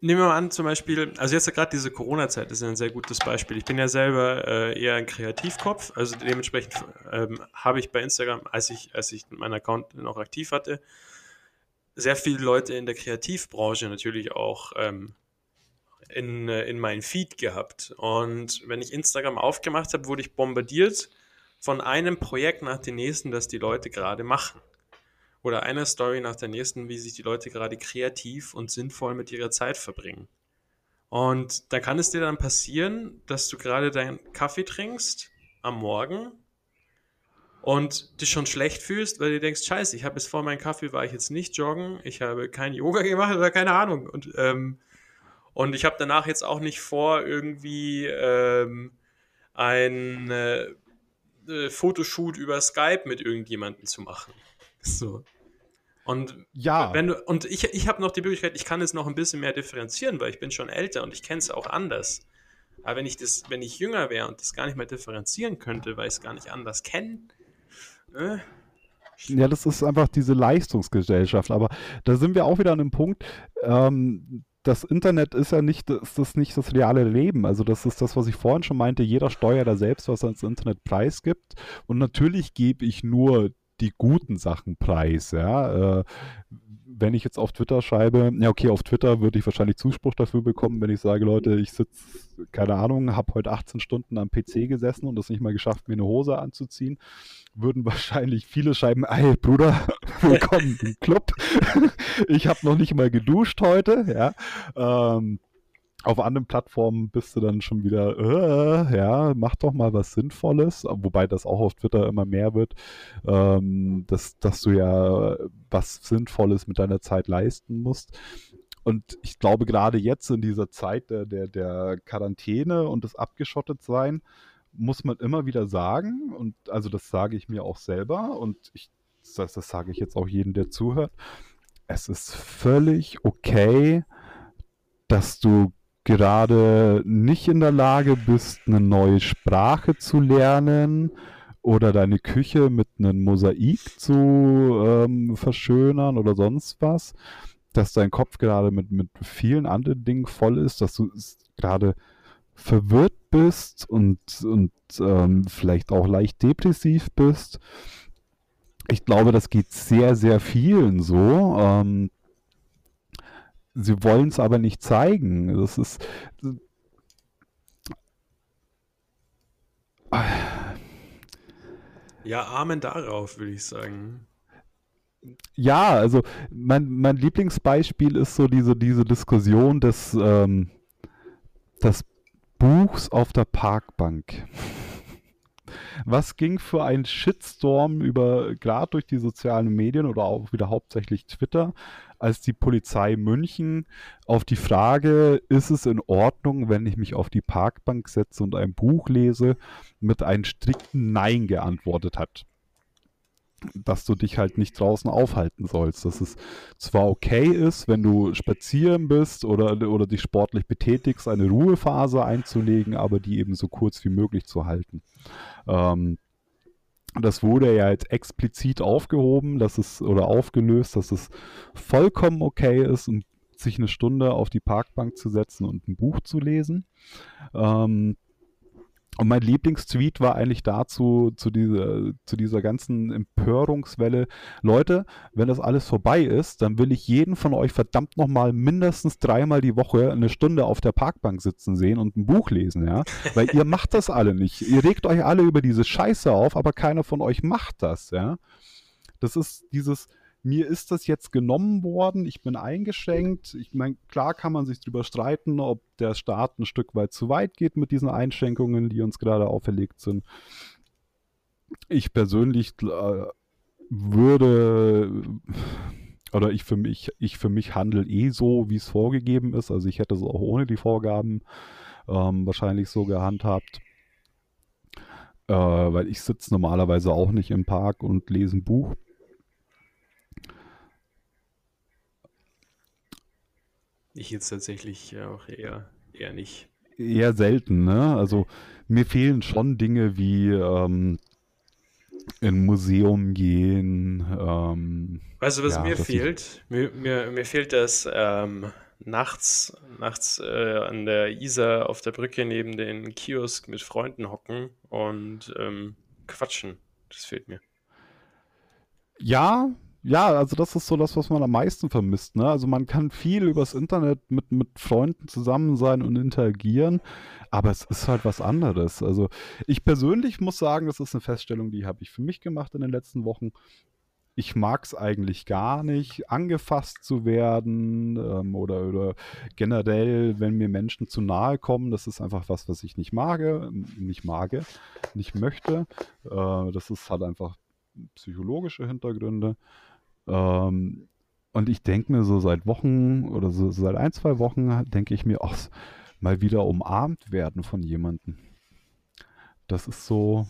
nehmen wir mal an, zum Beispiel, also jetzt gerade diese Corona-Zeit ist ein sehr gutes Beispiel. Ich bin ja selber äh, eher ein Kreativkopf, also dementsprechend ähm, habe ich bei Instagram, als ich, als ich meinen Account noch aktiv hatte, sehr viele Leute in der Kreativbranche natürlich auch ähm, in, äh, in meinen Feed gehabt. Und wenn ich Instagram aufgemacht habe, wurde ich bombardiert von einem Projekt nach dem nächsten, das die Leute gerade machen oder einer Story nach der nächsten, wie sich die Leute gerade kreativ und sinnvoll mit ihrer Zeit verbringen. Und da kann es dir dann passieren, dass du gerade deinen Kaffee trinkst am Morgen und dich schon schlecht fühlst, weil du denkst, scheiße, ich habe bis vor meinem Kaffee war ich jetzt nicht joggen, ich habe kein Yoga gemacht oder keine Ahnung. Und, ähm, und ich habe danach jetzt auch nicht vor, irgendwie ähm, ein äh, Fotoshoot über Skype mit irgendjemandem zu machen. So. Und ja. wenn du, und ich, ich habe noch die Möglichkeit, ich kann es noch ein bisschen mehr differenzieren, weil ich bin schon älter und ich kenne es auch anders. Aber wenn ich das, wenn ich jünger wäre und das gar nicht mehr differenzieren könnte, weil ich es gar nicht anders kenne, äh,
ja, das ist einfach diese Leistungsgesellschaft. Aber da sind wir auch wieder an einem Punkt. Ähm, das Internet ist ja nicht das, das nicht das reale Leben. Also das ist das, was ich vorhin schon meinte. Jeder steuert da selbst, was er ins Internet preisgibt. Und natürlich gebe ich nur die guten Sachen preis. Ja? Äh, wenn ich jetzt auf Twitter schreibe, ja okay, auf Twitter würde ich wahrscheinlich Zuspruch dafür bekommen, wenn ich sage, Leute, ich sitze, keine Ahnung, habe heute 18 Stunden am PC gesessen und es nicht mal geschafft, mir eine Hose anzuziehen, würden wahrscheinlich viele schreiben, ey Bruder, [LAUGHS] willkommen im Club. [LAUGHS] ich habe noch nicht mal geduscht heute, ja. Ähm, auf anderen Plattformen bist du dann schon wieder, äh, ja, mach doch mal was Sinnvolles, wobei das auch auf Twitter immer mehr wird, ähm, dass, dass du ja was Sinnvolles mit deiner Zeit leisten musst. Und ich glaube, gerade jetzt in dieser Zeit der, der, der Quarantäne und des Abgeschottetsein, muss man immer wieder sagen, und also das sage ich mir auch selber, und ich, das, das sage ich jetzt auch jedem, der zuhört, es ist völlig okay, dass du gerade nicht in der Lage bist, eine neue Sprache zu lernen oder deine Küche mit einem Mosaik zu ähm, verschönern oder sonst was, dass dein Kopf gerade mit, mit vielen anderen Dingen voll ist, dass du gerade verwirrt bist und, und ähm, vielleicht auch leicht depressiv bist. Ich glaube, das geht sehr, sehr vielen so. Ähm, sie wollen es aber nicht zeigen. Das ist.
Ja, Amen darauf, würde ich sagen.
Ja, also mein, mein Lieblingsbeispiel ist so diese, diese Diskussion des, ähm, des Buchs auf der Parkbank. Was ging für ein Shitstorm über, gerade durch die sozialen Medien oder auch wieder hauptsächlich Twitter, als die Polizei München auf die Frage, ist es in Ordnung, wenn ich mich auf die Parkbank setze und ein Buch lese, mit einem strikten Nein geantwortet hat dass du dich halt nicht draußen aufhalten sollst. Dass es zwar okay ist, wenn du spazieren bist oder, oder dich sportlich betätigst, eine Ruhephase einzulegen, aber die eben so kurz wie möglich zu halten. Ähm, das wurde ja jetzt explizit aufgehoben, dass es oder aufgelöst, dass es vollkommen okay ist, sich eine Stunde auf die Parkbank zu setzen und ein Buch zu lesen. Ähm, und mein Lieblingstweet war eigentlich dazu, zu dieser, zu dieser ganzen Empörungswelle. Leute, wenn das alles vorbei ist, dann will ich jeden von euch verdammt nochmal mindestens dreimal die Woche eine Stunde auf der Parkbank sitzen sehen und ein Buch lesen, ja. Weil ihr macht das alle nicht. Ihr regt euch alle über diese Scheiße auf, aber keiner von euch macht das, ja. Das ist dieses, mir ist das jetzt genommen worden, ich bin eingeschränkt. Ich meine, klar kann man sich darüber streiten, ob der Staat ein Stück weit zu weit geht mit diesen Einschränkungen, die uns gerade auferlegt sind. Ich persönlich äh, würde oder ich für mich, ich für mich handle eh so, wie es vorgegeben ist. Also ich hätte es auch ohne die Vorgaben ähm, wahrscheinlich so gehandhabt. Äh, weil ich sitze normalerweise auch nicht im Park und lese ein Buch.
Ich jetzt tatsächlich auch eher, eher nicht.
Eher selten, ne? Also mir fehlen schon Dinge wie ähm, in Museum gehen. Ähm,
weißt du, was ja, mir fehlt? Mir, mir, mir fehlt das ähm, nachts, nachts äh, an der Isar auf der Brücke neben den Kiosk mit Freunden hocken und ähm, quatschen. Das fehlt mir.
Ja, ja, also das ist so das, was man am meisten vermisst. Ne? Also man kann viel übers Internet mit, mit Freunden zusammen sein und interagieren, aber es ist halt was anderes. Also ich persönlich muss sagen, das ist eine Feststellung, die habe ich für mich gemacht in den letzten Wochen. Ich mag es eigentlich gar nicht, angefasst zu werden ähm, oder, oder generell, wenn mir Menschen zu nahe kommen, das ist einfach was, was ich nicht mag, nicht mag, nicht möchte. Äh, das ist halt einfach psychologische Hintergründe. Ähm, und ich denke mir so seit Wochen oder so seit ein, zwei Wochen denke ich mir, ach, mal wieder umarmt werden von jemandem. Das ist so,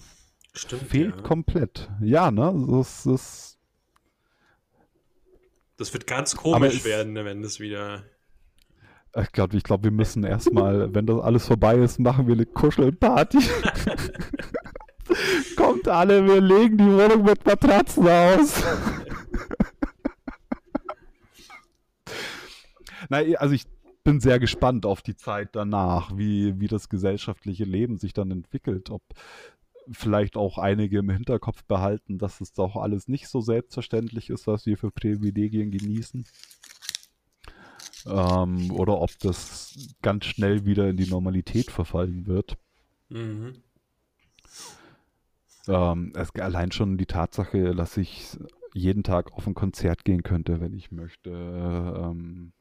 Stimmt, fehlt ja. komplett. Ja, ne? Das, das,
das wird ganz komisch werden, wenn das wieder.
Ich glaube, ich glaub, wir müssen erstmal, wenn das alles vorbei ist, machen wir eine Kuschelparty. [LAUGHS] Kommt alle, wir legen die Wohnung mit Matratzen aus. Nein, also ich bin sehr gespannt auf die Zeit danach, wie, wie das gesellschaftliche Leben sich dann entwickelt. Ob vielleicht auch einige im Hinterkopf behalten, dass es doch alles nicht so selbstverständlich ist, was wir für Privilegien genießen. Ähm, oder ob das ganz schnell wieder in die Normalität verfallen wird. Mhm. Ähm, es, allein schon die Tatsache, dass ich jeden Tag auf ein Konzert gehen könnte, wenn ich möchte. Ähm,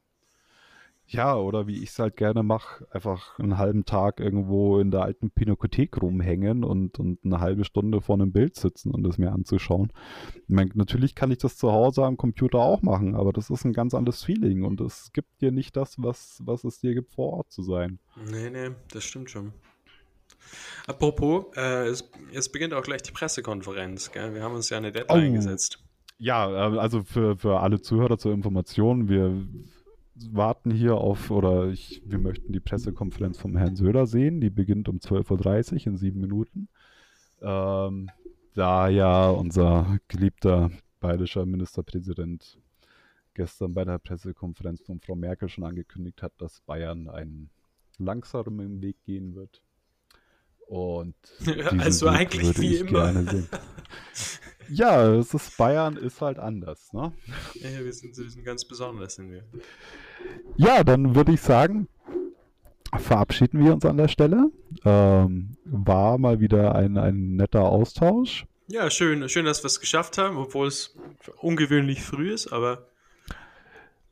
ja, oder wie ich es halt gerne mache, einfach einen halben Tag irgendwo in der alten Pinakothek rumhängen und, und eine halbe Stunde vor einem Bild sitzen und es mir anzuschauen. Ich meine, natürlich kann ich das zu Hause am Computer auch machen, aber das ist ein ganz anderes Feeling und es gibt dir nicht das, was, was es dir gibt, vor Ort zu sein.
Nee, nee, das stimmt schon. Apropos, äh, es, es, beginnt auch gleich die Pressekonferenz. Gell? Wir haben uns ja eine Deadline oh. gesetzt.
Ja, äh, also für, für alle Zuhörer zur Information, wir warten hier auf, oder ich, wir möchten die Pressekonferenz vom Herrn Söder sehen. Die beginnt um 12.30 Uhr in sieben Minuten. Ähm, da ja unser geliebter bayerischer Ministerpräsident gestern bei der Pressekonferenz von Frau Merkel schon angekündigt hat, dass Bayern einen langsamen Weg gehen wird. Und [LAUGHS]
also eigentlich wie immer. [LAUGHS]
ja, es ist Bayern ist halt anders, ne?
Ja, wir sind, wir sind ganz besonders, sind wir.
Ja, dann würde ich sagen, verabschieden wir uns an der Stelle. Ähm, war mal wieder ein, ein netter Austausch.
Ja, schön, schön, dass wir es geschafft haben, obwohl es ungewöhnlich früh ist, aber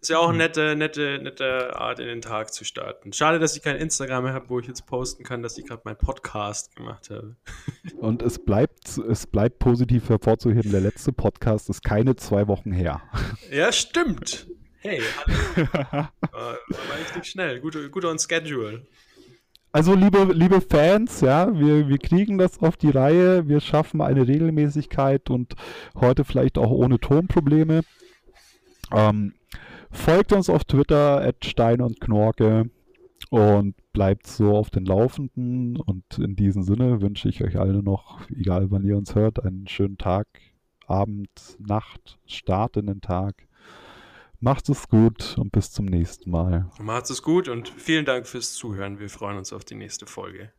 ist ja auch eine nette, nette, nette Art, in den Tag zu starten. Schade, dass ich kein Instagram mehr habe, wo ich jetzt posten kann, dass ich gerade meinen Podcast gemacht habe. [LAUGHS]
Und es bleibt, es bleibt positiv hervorzuheben, der letzte Podcast ist keine zwei Wochen her. [LAUGHS]
Ja, stimmt. Hey, [LAUGHS] war, war richtig schnell. Gut, gut on schedule.
Also liebe, liebe Fans, ja, wir, wir kriegen das auf die Reihe, wir schaffen eine Regelmäßigkeit und heute vielleicht auch ohne Tonprobleme. Ähm, folgt uns auf Twitter at Stein und Knorke und bleibt so auf den Laufenden. Und in diesem Sinne wünsche ich euch alle noch, egal wann ihr uns hört, einen schönen Tag, Abend, Nacht, Start in den Tag. Macht es gut und bis zum nächsten Mal.
Macht es gut und vielen Dank fürs Zuhören. Wir freuen uns auf die nächste Folge.